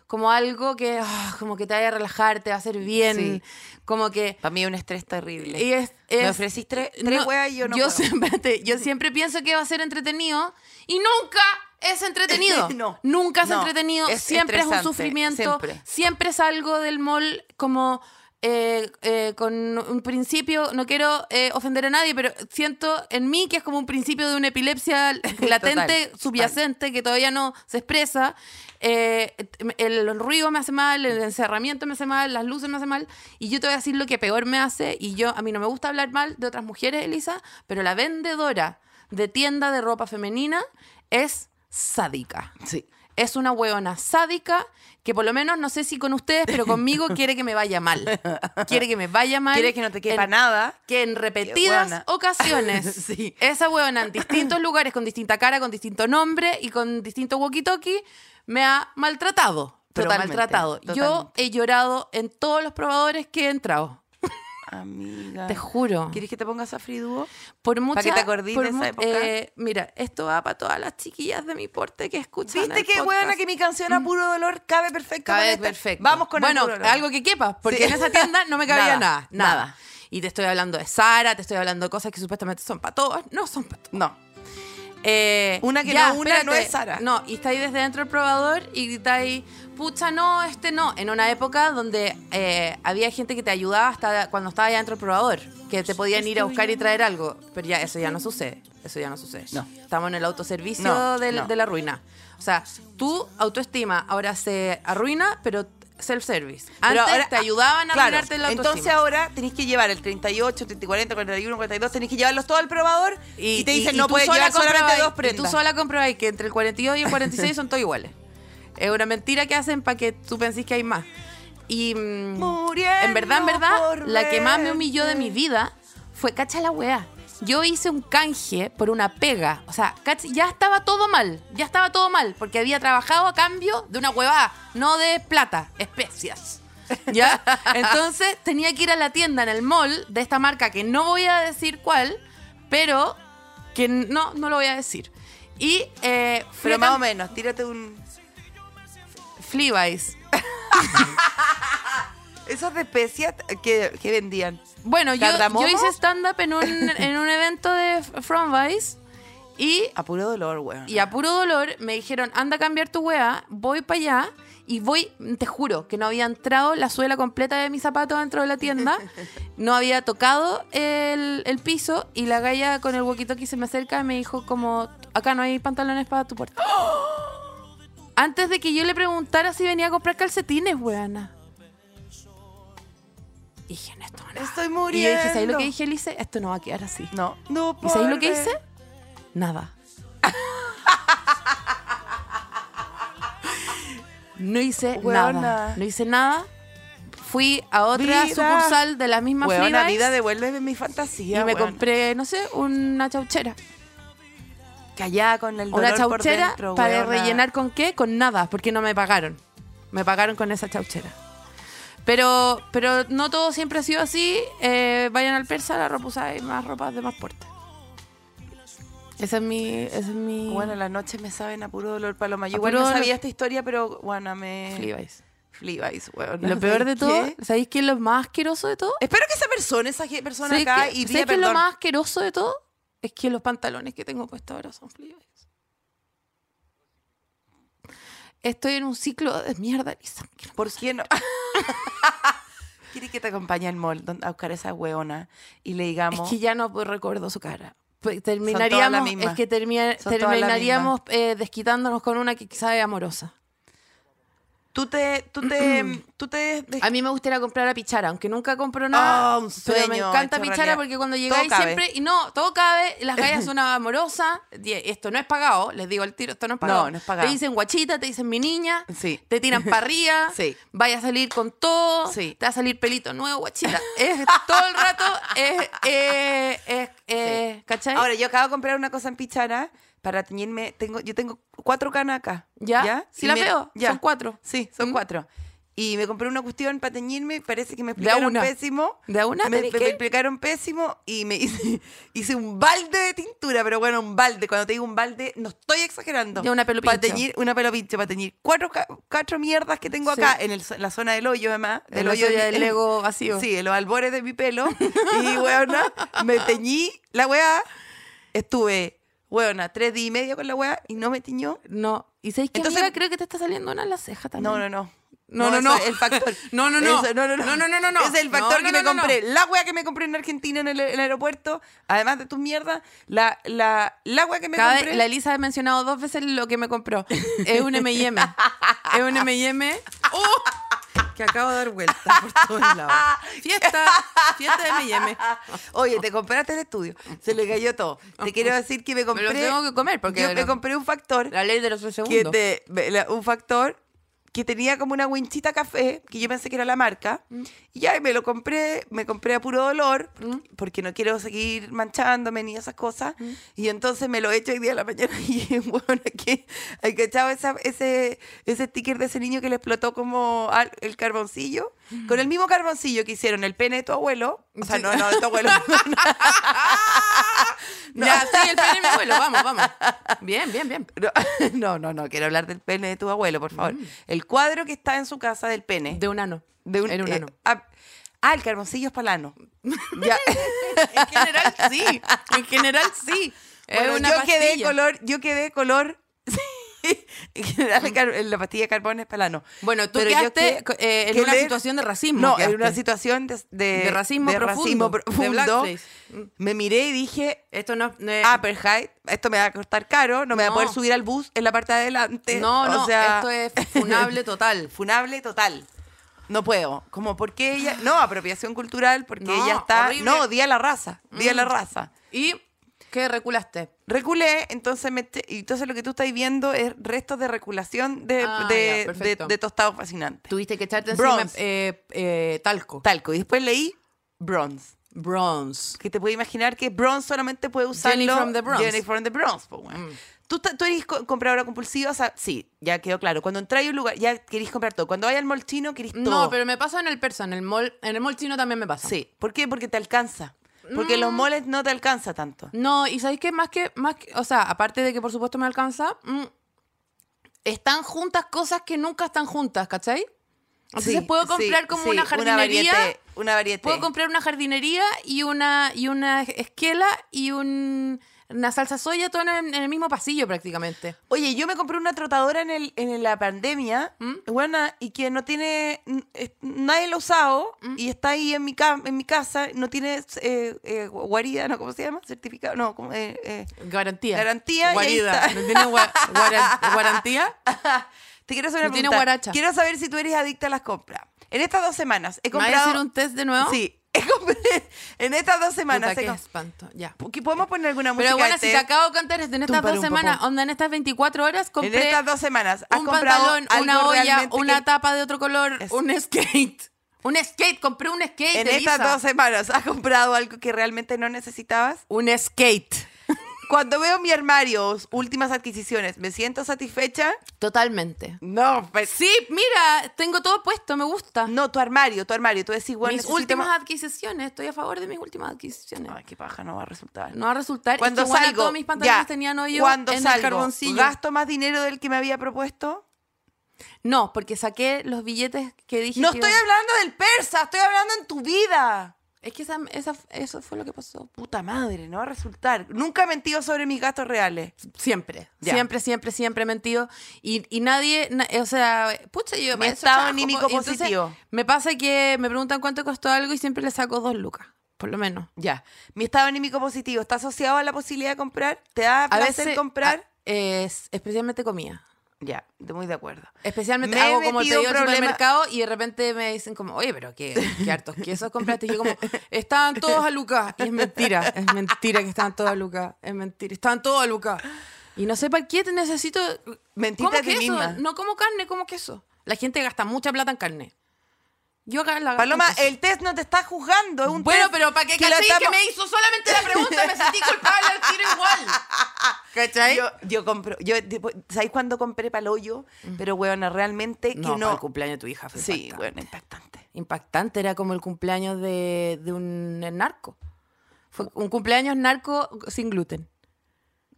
como algo que ah, como que te vaya a relajar, te va a hacer bien, Sí. como que Para mí es un estrés terrible. y es, Me es- ofrecís tres, tres no, y yo no yo puedo. siempre, yo siempre pienso que va a ser entretenido y nunca es entretenido. No, nunca es no, entretenido. es siempre es un sufrimiento. siempre. Siempre salgo del mall como eh, eh, con un principio, no quiero eh, ofender a nadie, pero siento en mí que es como un principio de una epilepsia latente, Total, subyacente, que todavía no se expresa. Eh, el, el ruido me hace mal, el encerramiento me hace mal, las luces me hacen mal. Y yo te voy a decir lo que peor me hace. Y yo, a mí no me gusta hablar mal de otras mujeres, Elisa, pero la vendedora de tienda de ropa femenina es sádica. Sí. Es una hueona sádica que por lo menos, no sé si con ustedes, pero conmigo quiere que me vaya mal. Quiere que me vaya mal. Quiere que no te quepa en- nada. que en repetidas hueona. ocasiones Sí. esa huevona en distintos lugares, con distinta cara, con distinto nombre y con distinto walkie-talkie, me ha maltratado. Pero Totalmente, maltratado. Yo he llorado en todos los probadores que he entrado. Amiga. Te juro. ¿Quieres que te pongas a Friduo? Por mucha, que te acordís de esa época? eh, mira, esto va para todas las chiquillas de mi porte que escuchan. ¿Viste podcast. buena que mi canción a puro dolor cabe perfecto? Cabe para perfecto. Vamos con Bueno, el dolor. algo que quepa, porque Sí. en esa tienda no me cabía Nada, nada, nada, nada. Y te estoy hablando de Sara, te estoy hablando de cosas que supuestamente son para todos. No son para todos. No. Eh, Una que no una no es Sara. No, y está ahí desde dentro del probador y está ahí, pucha, no, este no. En una época donde eh, había gente que te ayudaba hasta cuando estaba ya dentro del probador, que te podían ir a buscar y traer algo. Pero ya, eso ya no sucede. Eso ya no sucede. No. Estamos en el autoservicio No, del- no. de la ruina. O sea, tu autoestima ahora se arruina, pero self-service. Antes ahora- te ayudaban a claro, arruinarte la autoestima. Entonces ahora tenéis que llevar el 38, 30, 40, 41, 42, tenéis que llevarlos todo al probador y, te dicen y no tú puedes sola llevar solamente dos Y prendas. tú sola comprobáis que entre el 42 y el 46 son todos iguales. Es una mentira que hacen para que tú pensís que hay más. Y mm, Muriendo en verdad, en verdad, la que más me humilló de mi vida fue, cacha la weá. Yo hice un canje por una pega. O sea, ya estaba todo mal. Ya estaba todo mal. Porque había trabajado a cambio de una huevada. No de plata, especias. ¿Ya? Entonces tenía que ir a la tienda en el mall de esta marca que no voy a decir cuál, pero que no, no lo voy a decir. Y eh, Pero más o menos, tírate un... Fleabase. Esos de especias que, que vendían. Bueno, yo, yo hice stand-up en un, en un evento de From Vice y, A puro dolor, weón. y a puro dolor me dijeron, anda a cambiar tu weá, voy para allá y voy, te juro, que no había entrado la suela completa de mi zapato dentro de la tienda, no había tocado el, el piso y la galla con el walkie-talkie se me acerca me dijo como, acá no hay pantalones para tu puerta. Antes de que yo le preguntara si venía a comprar calcetines, weana. Y dije, no, esto no. Estoy Y muriendo. yo dije, ¿sabes lo que dije, Elise? Esto no va a quedar así. No. No ¿Y sabéis lo que hice? Nada. no hice Weona. nada. No hice nada. Fui a otra Vida. sucursal de la misma Weón, la Fleabase vida devuelve mi fantasía, y me compré, no sé, una chauchera. Callada con el dolor Una por chauchera dentro, para weona. rellenar con qué? Con nada, porque no me pagaron. Me pagaron con esa chauchera. Pero, pero no todo siempre ha sido así. Eh, vayan al persa, la ropa usada y más ropas de más porte. Esa es mi. Esa es mi. Bueno, las noches me saben a puro dolor, Paloma. Yo igual no sabía esta historia, pero bueno, me... Levi's. Fleabase, weón. Lo peor de ¿Sabes todo, qué? ¿sabéis qué es lo más asqueroso de todo? Espero que esa persona, esa persona ¿Sabéis acá, qué- y ¿sabéis pida qué es lo más asqueroso de todo? Es que los pantalones que tengo puestos ahora son Levi's. Estoy en un ciclo de mierda, Lisa. que no ¿Por qué no? Quiere que te acompañe al mall a buscar a esa weona y le digamos... Es que ya no recuerdo su cara. Pues, terminaríamos, es que termina- terminaríamos eh, desquitándonos con una que quizá es amorosa. Tú te... Tú te... tú te... de- A mí me gustaría comprar a Pichara, aunque nunca compro nada. Ah, un pero me sueño encanta Pichara realidad. porque cuando llegáis siempre. Y no, todo cabe. Las gallas son amorosas. Esto no es pagado. Les digo al tiro, esto no es pagado. No, no es pagado. Te dicen guachita, te dicen mi niña. Sí. Te tiran para arriba. Sí. Vaya a salir con todo. Sí. Te va a salir pelito nuevo, guachita. Es todo el rato. Es. es, es, es- ¿Cachai? Ahora, yo acabo de comprar una cosa en Pichara para teñirme. Tengo, yo tengo cuatro canas acá. ¿Ya? Sí Y la me- veo. Son cuatro. Sí, son Mm. cuatro. y me compré una cuestión para teñirme y parece que me explicaron una. pésimo. ¿De a una? Me, ¿Tenés me- explicaron pésimo y me hice, hice un balde de tintura, pero bueno, un balde. Cuando te digo un balde, no estoy exagerando. De una pelo Para teñir, una pelo pincho, para teñir cuatro, cuatro mierdas que tengo Sí. acá en, el- en la zona del hoyo, además. El hoyo hoyo de- del Lego vacío. Sí, en los albores de mi pelo. Y, weona, me teñí la weá. Estuve, weona, tres días y medio con la weá y no me tiñó. No. ¿Y sabéis que Entonces- amiga? creo que te está saliendo una en la ceja también? No, no, no. No, no, no. es el factor. No, no, no. Eso- no, no, no. No, no, no, no, es el factor No, que me compré. La weá que me compré en Argentina en el, en el aeropuerto, además de tus mierdas, la, la, la weá que me Cada- compré. la Elisa ha mencionado dos veces lo que me compró. Es un M&M. es un M&M. ¡Oh! Que acabo de dar vuelta por todos lados. Fiesta, fiesta de M&M. Oye, te compraste el estudio. Se le cayó todo. Te quiero decir que me Me compré. lo tengo que comer porque yo me compré un factor. la ley de los tres que segundos. te- me- un factor que tenía como una winchita café, que yo pensé que era la marca, Mm. y ya y me lo compré, me compré a puro dolor, porque no quiero seguir manchándome ni esas cosas, Mm. y entonces me lo hecho hoy día a la mañana, y bueno, aquí, hay que esa, ese, ese sticker de ese niño que le explotó como al- el carboncillo, con el mismo carboncillo que hicieron el pene de tu abuelo, o sea, Sí. no, no, de tu abuelo, Ya, sí, el pene de mi abuelo. Vamos, vamos. Bien, bien, bien. No, no, no, quiero hablar del pene de tu abuelo, por favor. El cuadro que está en su casa del pene. Mm. De un ano. de un, Era un eh, ano. ah, ah, el carboncillo es palano. ya. En general, sí. En general, sí. Es Bueno, una yo quedé pastilla. color, yo quedé color. el car- la pastilla de carbón es palano. Bueno, tú Pero yo quedaste que- eh, en una situación de racismo. No, quedaste. en una situación de, de, De racismo profundo, blackface. Me miré y dije, Esto no, no es- Apartheid, esto me va a costar caro, no me va a No. poder subir al bus en la parte de adelante. No, o no, sea, esto es funable total. funable total. No puedo. Como porque ella. No, apropiación cultural, porque No, ella está. horrible. No, día a la raza. Día a la Mm. raza. ¿Y qué reculaste? Reculé, entonces me te- entonces lo que tú estás viendo es restos de reculación de, Ah, de, ya, de, perfecto. de tostado fascinante. Tuviste que echarte encima Bronze. eh, eh, talco. Talco. Y después leí bronze. Bronze. Que te puedes imaginar que bronze solamente puede usarlo. Jenny from the Bronx. Jenny from the Bronx, po, weón. ¿Tú, ta- ¿Tú eres co- compradora compulsiva? O sea, sí, ya quedó claro. Cuando entráis a un lugar, ya queréis comprar todo. Cuando vayas al mall chino, queréis todo. No, pero me pasa en el persa, en el mall, en el mall chino también me pasa. Sí. ¿Por qué? Porque te alcanza. Porque los malls no te alcanza tanto. No, y sabéis que más que, más que, o sea, aparte de que por supuesto me alcanza, mm, están juntas cosas que nunca están juntas, ¿cachai? Entonces Sí, puedo comprar sí, como sí, una jardinería. variete, Una variedad. Puedo comprar una jardinería y una, y una esquela y un, una salsa soya todo en, en el mismo pasillo prácticamente. Oye, yo me compré una trotadora en, el, en la pandemia, ¿Mm? buena, y que no tiene, es- nadie lo ha usado, ¿Mm? y está ahí en mi, en mi casa, no tiene eh, eh, guarida, ¿no? ¿Cómo se llama? Certificado, no, como, eh, eh. Garantía. Garantía, Guarida. ¿No tiene gua- garantía? Te quiero hacer una No tiene guaracha. Quiero saber si tú eres adicta a las compras. En estas dos semanas he ¿Me vas a comprado... hacer un test de nuevo? Sí, en estas dos semanas Puta, qué espanto. Ya. ¿Qué- ¿Podemos poner alguna música Pero bueno, si te acabo de contar, en estas dos semanas, onda, en estas 24 horas, En compré estas dos semanas has un pantalón, una olla, una que- tapa de otro color, Es- un skate. Un skate, compré un skate. En estas dos semanas has comprado algo que realmente no necesitabas. Un skate. Cuando veo mi armario, últimas adquisiciones, ¿me siento satisfecha? Totalmente. No, pues, Sí, mira, tengo todo puesto, me gusta. no, tu armario, tu armario. Tú decís, bueno, mis últimas más- adquisiciones, estoy a favor de mis últimas adquisiciones. Ay, qué paja, no va a resultar. No va a resultar. es Cuando que, bueno, salgo, todos mis pantalones ya, tenían hoyo cuando en el salgo, carboncillo. ¿gasto más dinero del que me había propuesto? No, porque saqué los billetes que dije No que estoy iba- hablando del persa, estoy hablando en tu vida. Es que esa, esa- eso fue lo que pasó. Puta madre, no va a resultar. Nunca he mentido sobre mis gastos reales. Siempre, siempre, siempre, siempre he mentido. Y, y nadie, na- o sea, pucha, yo para eso estado anímico entonces, positivo. Me pasa que me preguntan cuánto costó algo y siempre le saco dos lucas, por lo menos. Ya. Mi estado anímico positivo está asociado a la posibilidad de comprar. ¿Te da A placer veces comprar? a- es especialmente comida. Ya, de- muy de acuerdo. Especialmente Me hago como el pedido problema- supermercado y de repente me dicen como, oye, pero qué, qué hartos quesos compraste. Y yo como, estaban todos a lucas. Y es mentira, es mentira que estaban todos a lucas. Es mentira, estaban todos a lucas. Y no sé para qué te necesito... Ti queso, misma. no como carne, como queso. La gente gasta mucha plata en carne. Yo acá la Paloma, el test no te está juzgando, es un Bueno, test pero para que lo cachai que me hizo solamente la pregunta, me sentí culpable al tiro igual. ¿Cachai? Yo, yo compro, yo, tipo, ¿sabéis cuándo compré paloyo? Pero, weona, realmente que no, no. para el cumpleaños de tu hija fue sí, impactante. bueno, impactante. Impactante, era como el cumpleaños de, de un narco. Fue un cumpleaños narco sin gluten.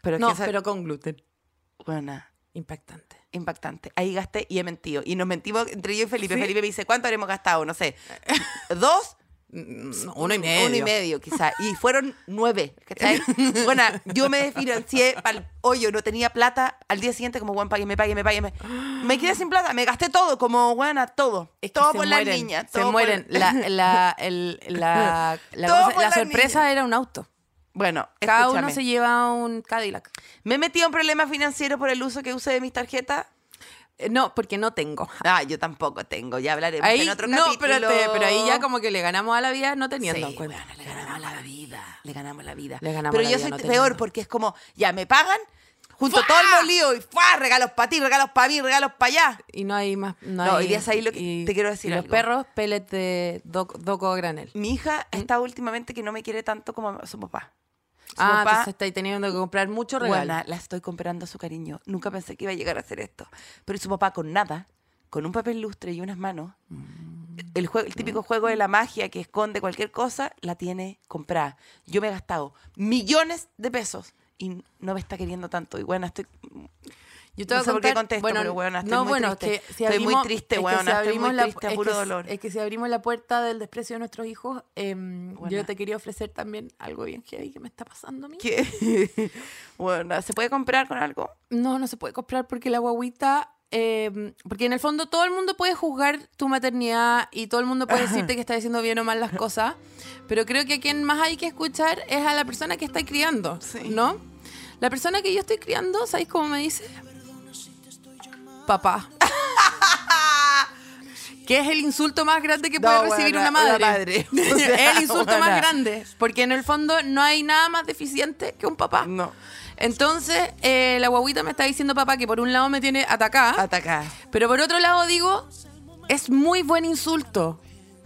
Pero No, que esa- pero con gluten. weona, Impactante. Impactante. Ahí gasté y he mentido. Y nos mentimos entre yo y Felipe. ¿Sí? Felipe me dice, ¿cuánto habremos gastado? No sé. ¿Dos? No, uno y medio. Uno y medio, quizá. Y fueron nueve. ¿cachai? bueno, yo me financié para el hoyo, no tenía plata. Al día siguiente, como, bueno, págueme, págueme, págueme. Me quedé sin plata, me gasté todo, como, buena, todo. Es que todo por mueren, las niñas. Se por- mueren. La, la, el- la, la Todo cosa- por la las sorpresa niñas. era un auto. Bueno, Cada uno se lleva un Cadillac. Me he metido en problemas financieros por el uso que usé de mis tarjetas. Eh, No, porque no tengo. Ah, yo tampoco tengo, ya hablaremos Ahí, en otro no, capítulo. espérate, pero ahí ya como que le ganamos a la vida no teniendo Sí, cuenta. le ganamos la vida. Le ganamos la vida. Le ganamos Pero la yo vida, soy no peor teniendo. porque es como, ya me pagan, junto ¡Fua! todo el molío y ¡fua! regalos para ti, regalos para mí, regalos para allá. Y no hay más. No, No, hay, hoy día es ahí lo que te quiero decir y Los algo. perros, pellet de doc- doco granel. Mi hija está últimamente que no me quiere tanto como su papá. Su Ah, papá, entonces estáis teniendo que comprar mucho regalo. buena, la estoy comprando a su cariño. Nunca pensé que iba a llegar a hacer esto. Pero su papá con nada, con un papel lustre y unas manos, el, juego, el típico juego de la magia que esconde cualquier cosa, la tiene comprada. Yo me he gastado millones de pesos y no me está queriendo tanto. Y bueno, estoy... Yo te No voy a sé por qué contesto, bueno, pero, weona, estoy no, muy bueno, triste. es que si Estoy muy triste, es que weona, si estoy muy abrimos la- triste, a es puro que dolor. Es que si abrimos la puerta del desprecio de nuestros hijos, em, yo te quería ofrecer también algo bien heavy que me está pasando a mí. ¿Qué? bueno, ¿se puede comprar con algo? No, no se puede comprar porque la guaguita. eh, porque en el fondo todo el mundo puede juzgar tu maternidad y todo el mundo puede decirte que está diciendo bien o mal las cosas, pero creo que a quien más hay que escuchar es a la persona que está criando, Sí. ¿no? La persona que yo estoy criando, ¿sabéis cómo me dice? Papá. que es el insulto más grande que puede No, recibir buena, una madre. una madre. O sea, es el insulto buena. más grande. Porque en el fondo no hay nada más deficiente que un papá. No. Entonces, eh, la guaguita me está diciendo papá que por un lado me tiene atacada, Atacar. pero por otro lado digo, es muy buen insulto.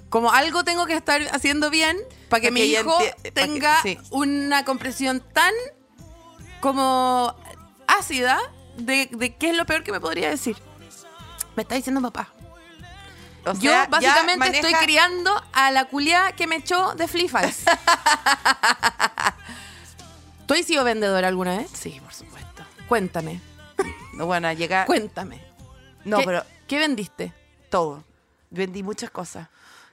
Como algo tengo que estar haciendo bien para que Pa' mi que hijo que- tenga sí. una comprensión tan como ácida de, de qué es lo peor que me podría decir. Me está diciendo papá. O Yo sea, básicamente estoy criando a la culia que me echó de Flifas. ¿Tú has sido vendedora alguna vez? Sí, por supuesto. Cuéntame, No, bueno, llega. cuéntame. No, ¿Qué- pero ¿Qué vendiste? todo. Vendí muchas cosas.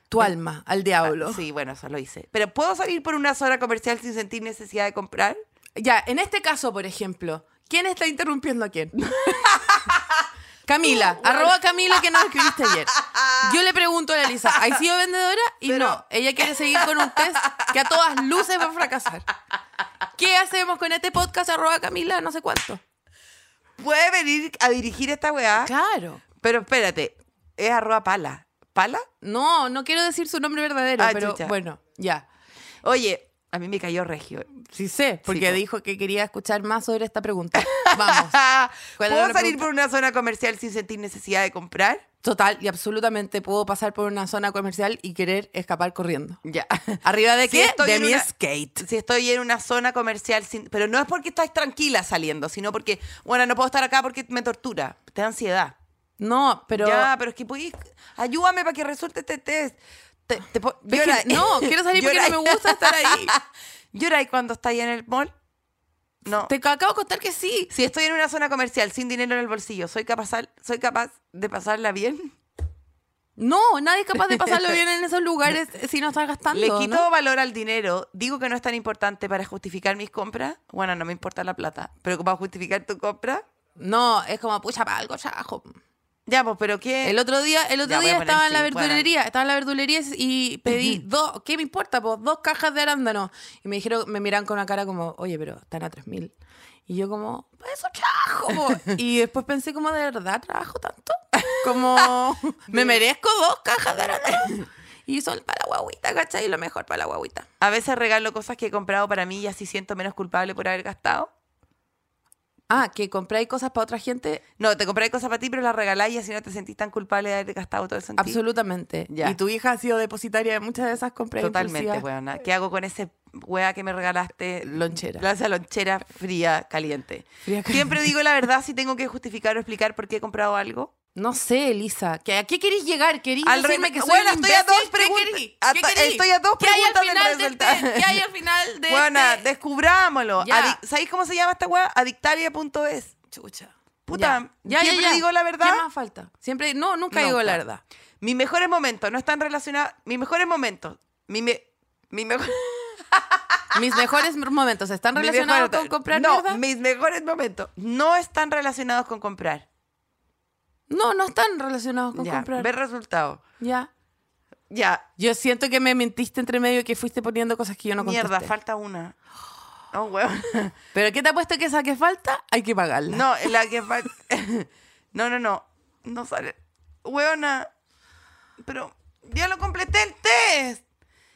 Tu alma al diablo. Ah, sí, bueno, eso lo hice. Pero ¿puedo salir por una zona comercial sin sentir necesidad de comprar? Ya, en este caso, por ejemplo, ¿quién está interrumpiendo a quién? Camila, arroba Camila que nos escribiste ayer. Yo le pregunto a la Elisa, ¿has sido vendedora? Y Pero- no, ella quiere seguir con un test que a todas luces va a fracasar. ¿Qué hacemos con este podcast arroba Camila no sé cuánto? Puede venir a dirigir esta weá. Claro. Pero espérate, es arroba pala. ¿Pala? No, no quiero decir su nombre verdadero, Ah, pero chucha. bueno, ya. Oye, a mí me cayó regio. Sí sé, porque po. dijo que quería escuchar más sobre esta pregunta. Vamos. ¿Cuál era ¿Puedo salir pregunta? por una zona comercial sin sentir necesidad de comprar? Total y absolutamente puedo pasar por una zona comercial y querer escapar corriendo. Ya. ¿Arriba de Si qué? estoy de mi una- skate. Si estoy en una zona comercial, sin, pero no es porque estás tranquila saliendo, sino porque, bueno, no puedo estar acá porque me tortura, te da ansiedad. No, pero... ya, pero es que podís, ayúdame para que resulte este test. Te, te llora- no, quiero salir porque no llora- me gusta estar ahí. ¿Lloráis cuando estáis en el mall? No. Te acabo de contar que sí. Si estoy en una zona comercial sin dinero en el bolsillo, ¿soy capaz, soy capaz de pasarla bien? No, nadie es capaz de pasarlo bien en esos lugares si no estás gastando. Le quito ¿no? valor al dinero, digo que no es tan importante para justificar mis compras. Bueno, no me importa la plata, pero para justificar tu compra, No, es como, pucha, para algo, chajo. Ya, pues, pero ¿qué? El otro día, el otro Ya, día estaba en la bueno. verdulería, estaba en la verdulería y pedí dos, ¿qué me importa? Pues dos cajas de arándanos. Y me dijeron, me miran con una cara como, oye, pero están a 3000. Y yo como, "Pues eso trabajo. po". y después pensé como, ¿de verdad trabajo tanto? Como, ¿me merezco dos cajas de arándanos? Y son para la guaguita, ¿cachai? Lo mejor para la guaguita. A veces regalo cosas que he comprado para mí y así siento menos culpable por haber gastado. Ah, que compráis cosas para otra gente. No, te compré cosas para ti, pero las regaláis y así no te sentís tan culpable de haber gastado todo eso en ti. Absolutamente. Ya. Y tu hija ha sido depositaria de muchas de esas compras Totalmente, weona. ¿Qué hago con ese wea que me regalaste? Lonchera. La- Esa lonchera fría, caliente. Fría, caliente. Siempre digo la verdad si tengo que justificar o explicar por qué he comprado algo. No sé, Elisa. ¿que- ¿A qué querís llegar? ¿Querís Al decirme que soy Bueno, un estoy a dos ¿Qué preguntas- estoy a dos ¿Qué hay al preguntas del de resultado. este- ¿Qué hay al final de Buena, este? descubrámoslo. ¿Sabéis cómo se llama esta wea? Adictaria.es. Chucha. Puta, Ya, ya, siempre ya. digo la verdad. ¿Qué más falta? Siempre, no, nunca, digo la verdad. Mis mejores momentos no están relacionados. Mis mejores momentos. Mi, me- mi mejor. Mis mejores momentos están relacionados mejor- con comprar No, mierda. mis mejores momentos no están relacionados con comprar. No, no están relacionados con ya, comprar. ver resultados. Ya. Ya, Yo siento que me mentiste entre medio y que fuiste poniendo cosas que yo no contesté. mierda, falta una. Oh, weón. Pero ¿qué te apuesto que esa que falta? Hay que pagarla. No, la que falta. No, no, no. No sale. Weona. Pero ya lo completé el test.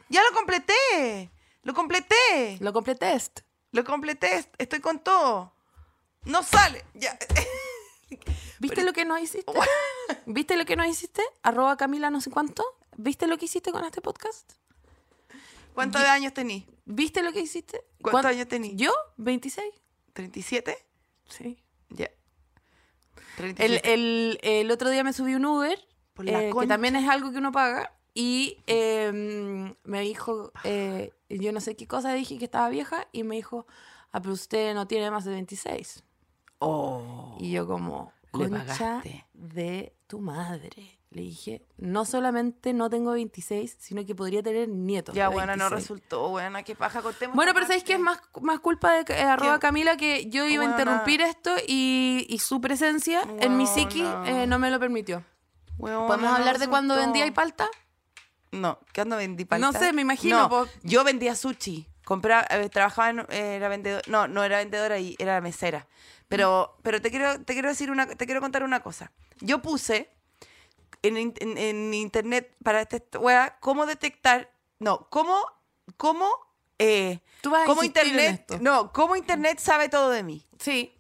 Ya lo completé. Lo completé. Lo completé. Lo completé. Estoy con todo. No sale. Ya. ¿Viste lo que no hiciste? ¿Viste lo que no hiciste? Arroba Camila no sé cuánto. ¿Viste lo que hiciste con este podcast? ¿Cuántos años tení? ¿Viste lo que hiciste? ¿Cuántos ¿Cuán- años tení? ¿Yo? ¿26? ¿37? Sí. Ya. El, 37. el- el otro día me subí un Uber, Por la eh, que también es algo que uno paga, y eh, me dijo, eh, yo no sé qué cosa, dije que estaba vieja, y me dijo, ah, pero usted no tiene más de 26. Oh. Y yo como, concha de tu madre. Le dije, no solamente no tengo 26, sino que podría tener nietos. Ya, de buena, no 26. resultó. Buena, qué paja. Cortemos Bueno, pero ¿sabéis que es más, más culpa de eh, arroba. Camila que yo iba a interrumpir esto y, y su presencia en mi psiqui eh, no me lo permitió? ¿Podemos no hablar de cuando vendía y palta? No, ¿qué ando vendí palta? No sé, me imagino, No, yo vendía sushi. Compraba, eh, trabajaba en, era vendedora, no, no era vendedora y era mesera. Pero, pero te quiero, te quiero decir una, te quiero contar una cosa. Yo puse en, en- en internet para este wea cómo detectar, no, cómo, cómo, eh, Tú vas a cómo en internet, esto. no, cómo internet sabe todo de mí. Sí.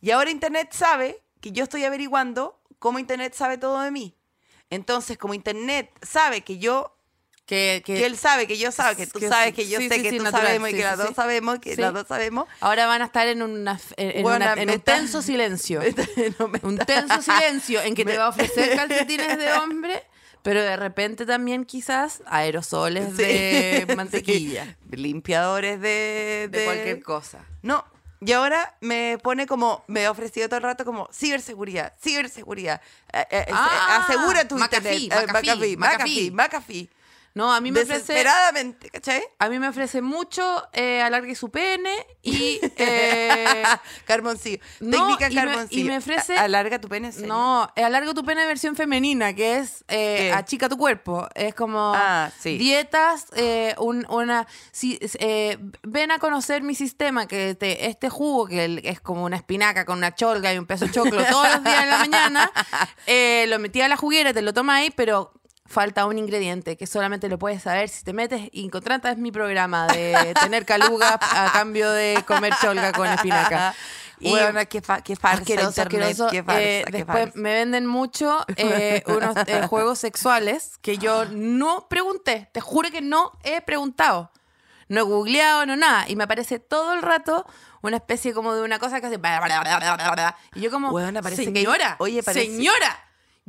Y ahora Internet sabe que yo estoy averiguando cómo Internet sabe todo de mí. Entonces, como Internet sabe que yo, Que, que- que él sabe que yo sabe, que tú que sabes que yo sí, sé sí, que sí, tú natural, sabemos y que las dos sabemos, que las dos sabemos. ahora van a estar en, una, en, Bueno, una- en un está- tenso silencio. No un tenso silencio en que te va a ofrecer calcetines de hombre, pero de repente también quizás aerosoles de mantequilla. Limpiadores de, De cualquier cosa. No. Y ahora me pone como, me ha ofrecido todo el rato como ciberseguridad, ciberseguridad. Eh, eh, eh, Ah, asegura tu McAfee, internet. Eh, McAfee. McAfee, McAfee. No, a mí me ofrece, Desesperadamente, ¿cachai? a mí me ofrece mucho eh, alargue su pene y eh, Carboncillo. no, Técnica y me- carboncillo. y me ofrece- A- Alarga tu pene. ¿en serio? no, eh, alarga tu pene versión femenina, que es eh, achica tu cuerpo. Es como Ah, sí. dietas, eh, un- una si- ven a conocer mi sistema, que te- este jugo que es como una espinaca con una cholga y un peso de choclo todos los días en la mañana, lo metí a la juguera, te lo tomáis, pero falta un ingrediente que solamente lo puedes saber si te metes y contratas mi programa de tener caluga a cambio de comer cholga con espinaca. Y Bueno, qué, fa- qué farsa asqueroso, internet, asqueroso. qué farsa, Eh, qué después farsa. me venden mucho eh, unos eh, juegos sexuales que yo no pregunté. Te juro que no he preguntado. No he googleado, no nada. Y me aparece todo el rato una especie como de una cosa que hace... Y yo como, Weona, parece que- señora, oye, parece- señora,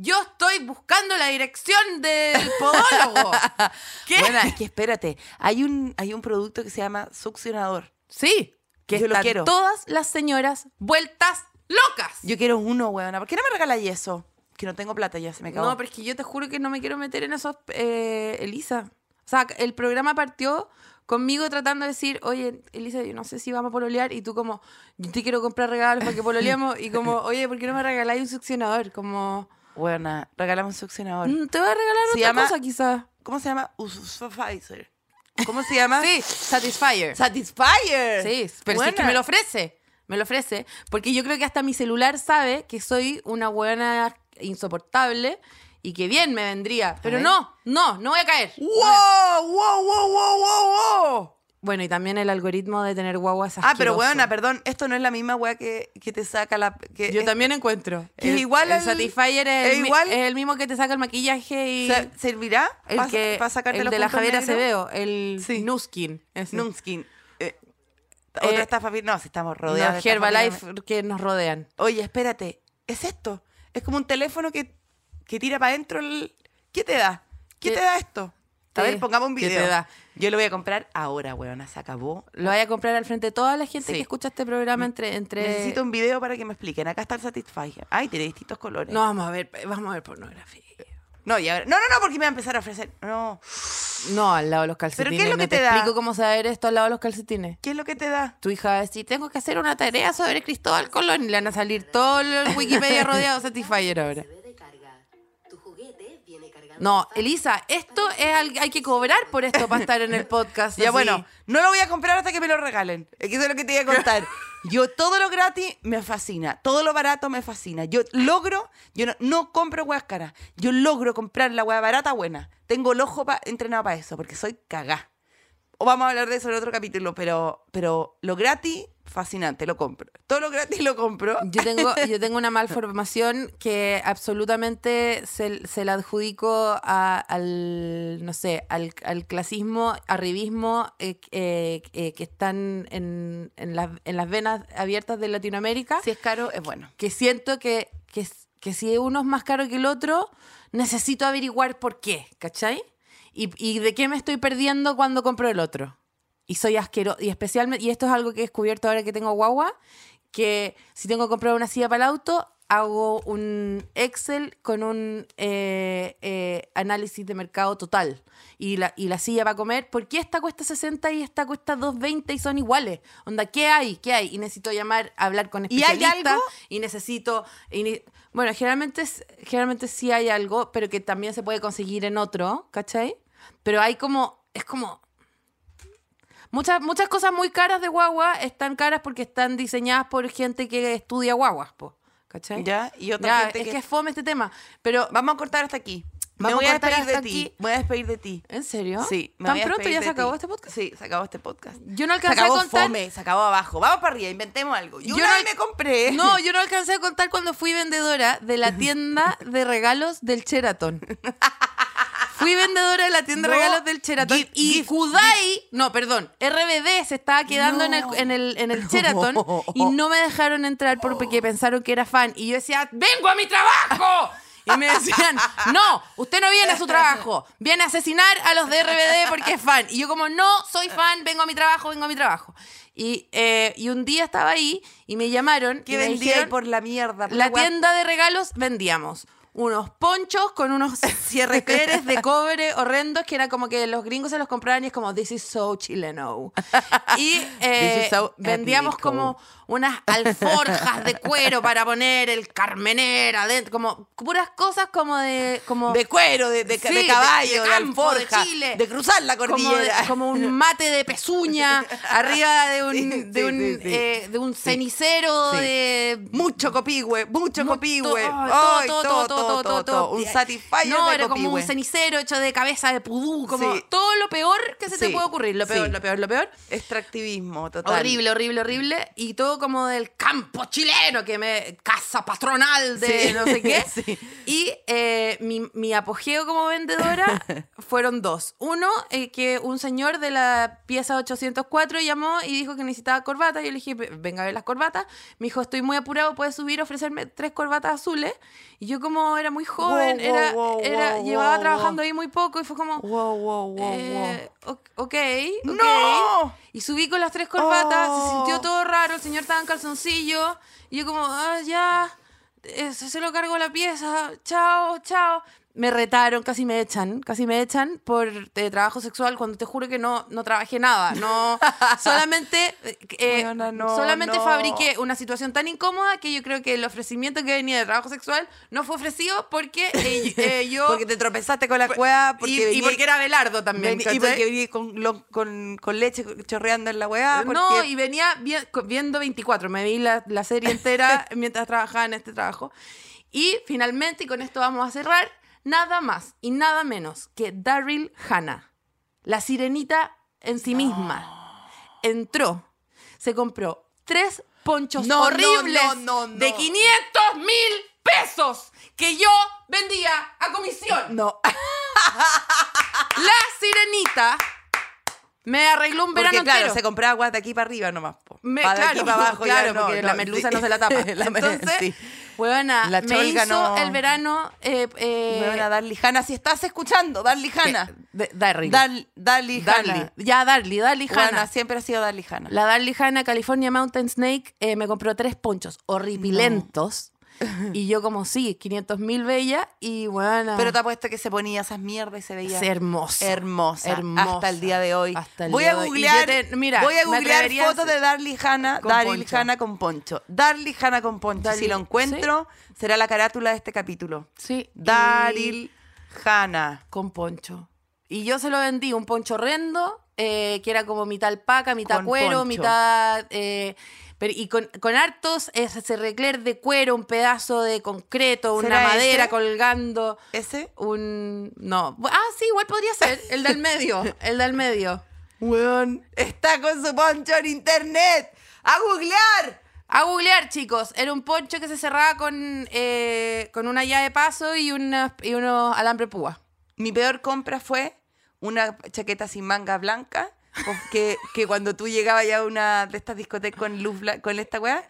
yo estoy buscando la dirección del podólogo. ¿Qué? Bueno, es que espérate. Hay un, hay un producto que se llama succionador. Sí, que Yo lo están quiero. todas las señoras vueltas locas. Yo quiero uno, weona. ¿Por qué no me regaláis eso? Que no tengo plata, ya se me acabó. No, pero es que yo te juro que no me quiero meter en esos, eh, Elisa. O sea, el programa partió conmigo tratando de decir, oye, Elisa, yo no sé si vamos a pololear. Y tú como, yo te quiero comprar regalos para que pololeemos. y como, oye, ¿por qué no me regaláis un succionador? Como, Weona, regálame un succionador. "Mm, te voy a regalar Se otra llama- cosa quizás. ¿Cómo se llama? Usufizer. ¿Cómo se llama? Sí, Satisfyer. Satisfyer. Sí, pero es que Buena. me lo ofrece. Me lo ofrece. Porque yo creo que hasta mi celular sabe que soy una buena insoportable y que bien me vendría. Pero ver. no, no, no voy a caer. ¡Wow! ¡Wow, wow, wow, wow, wow! Bueno, y también el algoritmo de tener guaguas Ah, pero weona, perdón, esto no es la misma weá que, que te saca la. Que Yo es- también encuentro. que es El- igual el al- Satisfyer es, el, mi- igual- es el mismo que te saca el maquillaje y se- ¿Servirá? el que sacarte el los de la Javiera? Acevedo, el Sí. Nuskin. ese. Nunskin. Eh, otra Eh, estafa. No, si estamos rodeados. De estafa Herbalife que nos rodean. Oye, espérate. Es esto. Es como un teléfono que, que tira para adentro. El... ¿Qué te da? ¿Qué ¿Qué te da esto? A ver, pongamos un video. te da? Yo lo voy a comprar ahora, weona. Se acabó. Lo vaya a comprar al frente de toda la gente Sí. que escucha este programa entre... entre... Necesito un video para que me expliquen. Acá está el Satisfyer. Ay, tiene distintos colores. No, vamos a ver, vamos a ver pornografía. No, y ahora- no, no, no, porque me va a empezar a ofrecer. No. No, al lado de los calcetines. qué es lo no que te, te da? explico cómo saber esto al lado de los calcetines. ¿Qué es lo que te da? Tu hija va a decir, tengo que hacer una tarea sobre Cristóbal Colón y le van a salir todo el Wikipedia rodeado de Satisfyer ahora. No, Elisa, esto es al- hay que cobrar por esto para estar en el podcast. Ya así. bueno, no lo voy a comprar hasta que me lo regalen. Es que eso es lo que te iba a contar. Yo todo lo gratis me fascina, todo lo barato me fascina. Yo logro, yo no, no compro hueás caras, yo logro comprar la hueá barata buena. Tengo el ojo pa- entrenado para eso, porque soy cagá. O vamos a hablar de eso en otro capítulo, pero, pero lo gratis, fascinante, lo compro. Todo lo gratis lo compro. Yo tengo, yo tengo una malformación que absolutamente se, se la adjudico a- al, no sé, al, al clasismo, arribismo eh, eh, eh, que están en, en, las, en las venas abiertas de Latinoamérica. Si es caro, es bueno. que siento que, que, que si uno es más caro que el otro, necesito averiguar por qué, ¿cachai? Y, y de qué me estoy perdiendo cuando compro el otro. Y soy asqueroso. Y especialmente, y esto es algo que he descubierto ahora que tengo guagua, que si tengo que comprar una silla para el auto, hago un Excel con un eh, eh, análisis de mercado total. Y la, y la silla para comer, ¿por qué esta cuesta 60 y esta cuesta 220 y son iguales? Onda, ¿qué hay? ¿Qué hay? Y necesito llamar, hablar con ¿Y hay especialistas. algo? Y necesito... y bueno, generalmente, generalmente sí hay algo, pero que también se puede conseguir en otro, ¿cachai? Pero hay como... Es como... Muchas, muchas cosas muy caras de guagua están caras porque están diseñadas por gente que estudia guaguas, po, ¿cachai? ¿Ya? Y otra Ya, gente es que- que... es fome este tema. Pero, Vamos a cortar hasta aquí. Me Vamos voy a despedir de ti. Voy a despedir de ti. ¿en serio? Sí, me ¿Tan voy a pronto ya se acabó ti. este podcast? Sí, se acabó este podcast. Yo no Se alcancé acabó a contar... fome, se acabó abajo. Vamos para arriba, inventemos algo. Yo, Yo una no- vez me compré. No, yo no alcancé a contar cuando fui vendedora de la tienda de regalos del Sheraton. Fui vendedora de la tienda de regalos del Sheraton gift, y Kudai, no, perdón, RBD se estaba quedando en, el, en, el, en el Sheraton y no me dejaron entrar porque pensaron que era fan. Y yo decía, ¡vengo a mi trabajo! Y me decían, no, usted no viene a su trabajo, viene a asesinar a los de RBD porque es fan. Y yo como, no, soy fan, vengo a mi trabajo, vengo a mi trabajo. Y, eh, y un día estaba ahí y me llamaron Que y me vendía dijeron, por la mierda. por la tienda de regalos vendíamos unos ponchos con unos cierreperes de cobre horrendos que era como que los gringos se los compraban y es como this is so chileno y eh, so vendíamos como unas alforjas de cuero para poner el carmener adentro como puras cosas como de como De cuero, de, de, Sí, de caballo, de de, campo, de alforja, Chile. de cruzar la cordillera. como un mate de pezuña arriba de un, Sí, de sí, un, sí, sí. eh, de un cenicero de Mucho copihue, mucho Ay, todo, todo, todo, todo, todo. Un satisfyer No, de era como un cenicero hecho de cabeza de pudú, como todo lo peor que se te puede ocurrir. Lo peor, lo peor, lo peor. Extractivismo, total. Horrible, horrible, horrible. Y todo como del campo chileno, que me. casa patronal de Sí, no sé qué. sí. Y eh, mi, mi apogeo como vendedora fueron dos. Uno, eh, que un señor de la pieza 804 llamó y dijo que necesitaba corbata. Yo le dije, venga a ver las corbatas. Me dijo, estoy muy apurado, puedes subir, ofrecerme tres corbatas azules. Y yo, como era muy joven, Wow, era, wow, era, wow, llevaba trabajando ahí muy poco y fue como. Wow, wow, wow, Eh, ok, ok. ¡No! Y subí con las tres corbatas, se Oh. sintió todo raro, el señor estaba en calzoncillo, y yo como, ah, ya, eh, se se lo cargo la pieza, chao, chao. Me retaron, casi me echan, casi me echan por eh, trabajo sexual cuando te juro que no, no trabajé nada, no, solamente, eh, Weona, no, solamente no. fabriqué una situación tan incómoda que yo creo que el ofrecimiento que venía de trabajo sexual no fue ofrecido porque eh, eh, yo... Porque te tropezaste con la cueva. Porque y, porque era Belardo también. y porque venía con, lo- con, con leche chorreando en la. No, porque- y venía vi- viendo 24. Me vi la, la serie entera mientras trabajaba en este trabajo. Y finalmente, y con esto vamos a cerrar, nada más y nada menos que Daryl Hannah, la sirenita en sí misma. entró, se compró tres ponchos No, no, horribles no, no, no. de 500 mil pesos que yo vendía a comisión. No. La sirenita me arregló un verano Porque claro, entero. se compraba agua de aquí para arriba nomás. po. Me- claro, aquí para abajo ya claro, no, porque no, la merluza sí. no se la tapa. La Entonces, sí. Huevona, La me hizo no- el verano... Eh, eh, Huevona, Darly Hanna, si estás escuchando, Darly Hanna. de- Darly. Dar- Darly Darly. Hanna. Ya, Darly, Darly Hanna. siempre ha sido Darly Hanna. La Darly Hanna California Mountain Snake eh, me compró tres ponchos horripilentos. Y yo como, sí, 500 mil bella y bueno... Pero te apuesto que se ponía esas mierdas y se veía Es hermosa. hermosa, Hermosa. hasta el día de hoy. Hasta el voy día a de hoy. Googlear, yo te- mira, voy a googlear fotos de Darly Hanna, Darly. Hanna con poncho. Darly Hanna con poncho. Darly- si lo encuentro, será la carátula de este capítulo. Sí. y- Daryl Hanna. con poncho. Y yo se lo vendí, un poncho horrendo, eh, que era como mitad alpaca, mitad Con cuero, poncho. mitad... eh, pero, y con, con hartos ese recler de cuero, un pedazo de concreto, una ¿Será madera ese? colgando, ¿Ese? un... No. Ah, sí, igual podría ser. El del medio. El del medio. Weón, está con su poncho en internet. ¡A googlear! A googlear, chicos. Era un poncho que se cerraba con, eh, con una llave de paso y, unas- y unos alambre púa. Mi peor compra fue una chaqueta sin manga blanca. Con- Que, que cuando tú llegabas ya a una de estas discotecas con luz bla- con esta weá,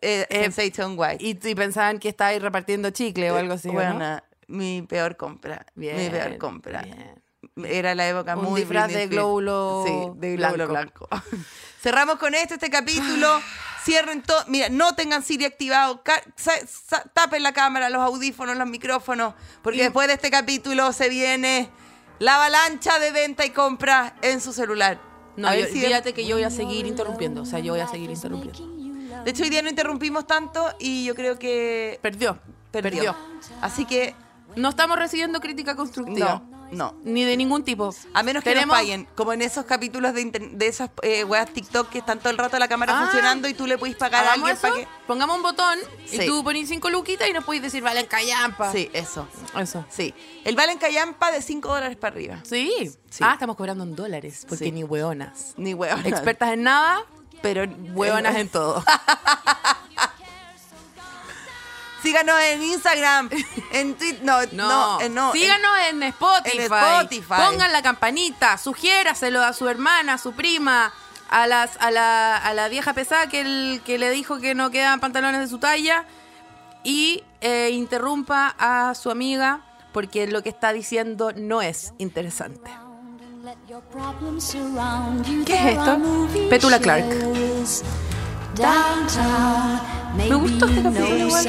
eh, Eh, Sensation White. Y, y pensaban que estaba ahí repartiendo chicle o algo así. ¿o no? Mi peor compra. mi Bien, peor compra. bien. Era la época Un muy disfraz Britney de Spears. glóbulo Sí, de glóbulo blanco. blanco. Cerramos con esto este capítulo. Cierren todo. Mira, no tengan Siri activado. ca- sa- sa- tapen la cámara, los audífonos, los micrófonos. Porque después de este capítulo se viene la avalancha de venta y compra en su celular. No, yo, si- fíjate que yo voy a seguir interrumpiendo. O sea, yo voy a seguir interrumpiendo. De hecho, hoy día no interrumpimos tanto y yo creo que Perdió. perdió. Perdió. Así que No estamos recibiendo crítica constructiva. no, no. Ni de ningún tipo. A menos que Tenemos- nos paguen, como en esos capítulos de, inter- de esas eh, weas TikTok que están todo el rato la cámara Ah. funcionando y tú le puedes pagar a Hagamos alguien para que. Pongamos un botón Sí. y tú pones cinco luquitas y nos puedes decir, vale, callampa. Sí, eso. Eso. Sí. El Valen Callampa de 5 dólares para arriba. Sí. Sí. Ah, estamos cobrando en dólares, porque Sí. ni hueonas. Ni hueonas. Expertas en nada, pero hueonas en todo. Síganos en Instagram, en Twitter. No, no, No, eh, no. síganos en, Spotify. en Spotify. Pongan la campanita, sugiéraselo a su hermana, a su prima, a las a la, a la vieja pesada que, el, que le dijo que no quedan pantalones de su talla y eh, interrumpa a su amiga porque lo que está diciendo no es interesante. ¿Qué es esto? Petula Clark. Me gustó este capítulo igual.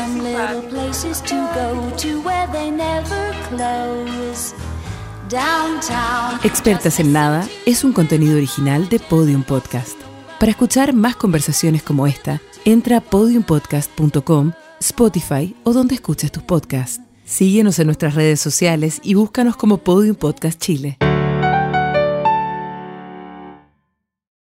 Expertas en Nada es un contenido original de Podium Podcast. Para escuchar más conversaciones como esta, entra a podiumpodcast.com, Spotify o donde escuches tus podcasts. Síguenos en nuestras redes sociales y búscanos como Podium Podcast Chile.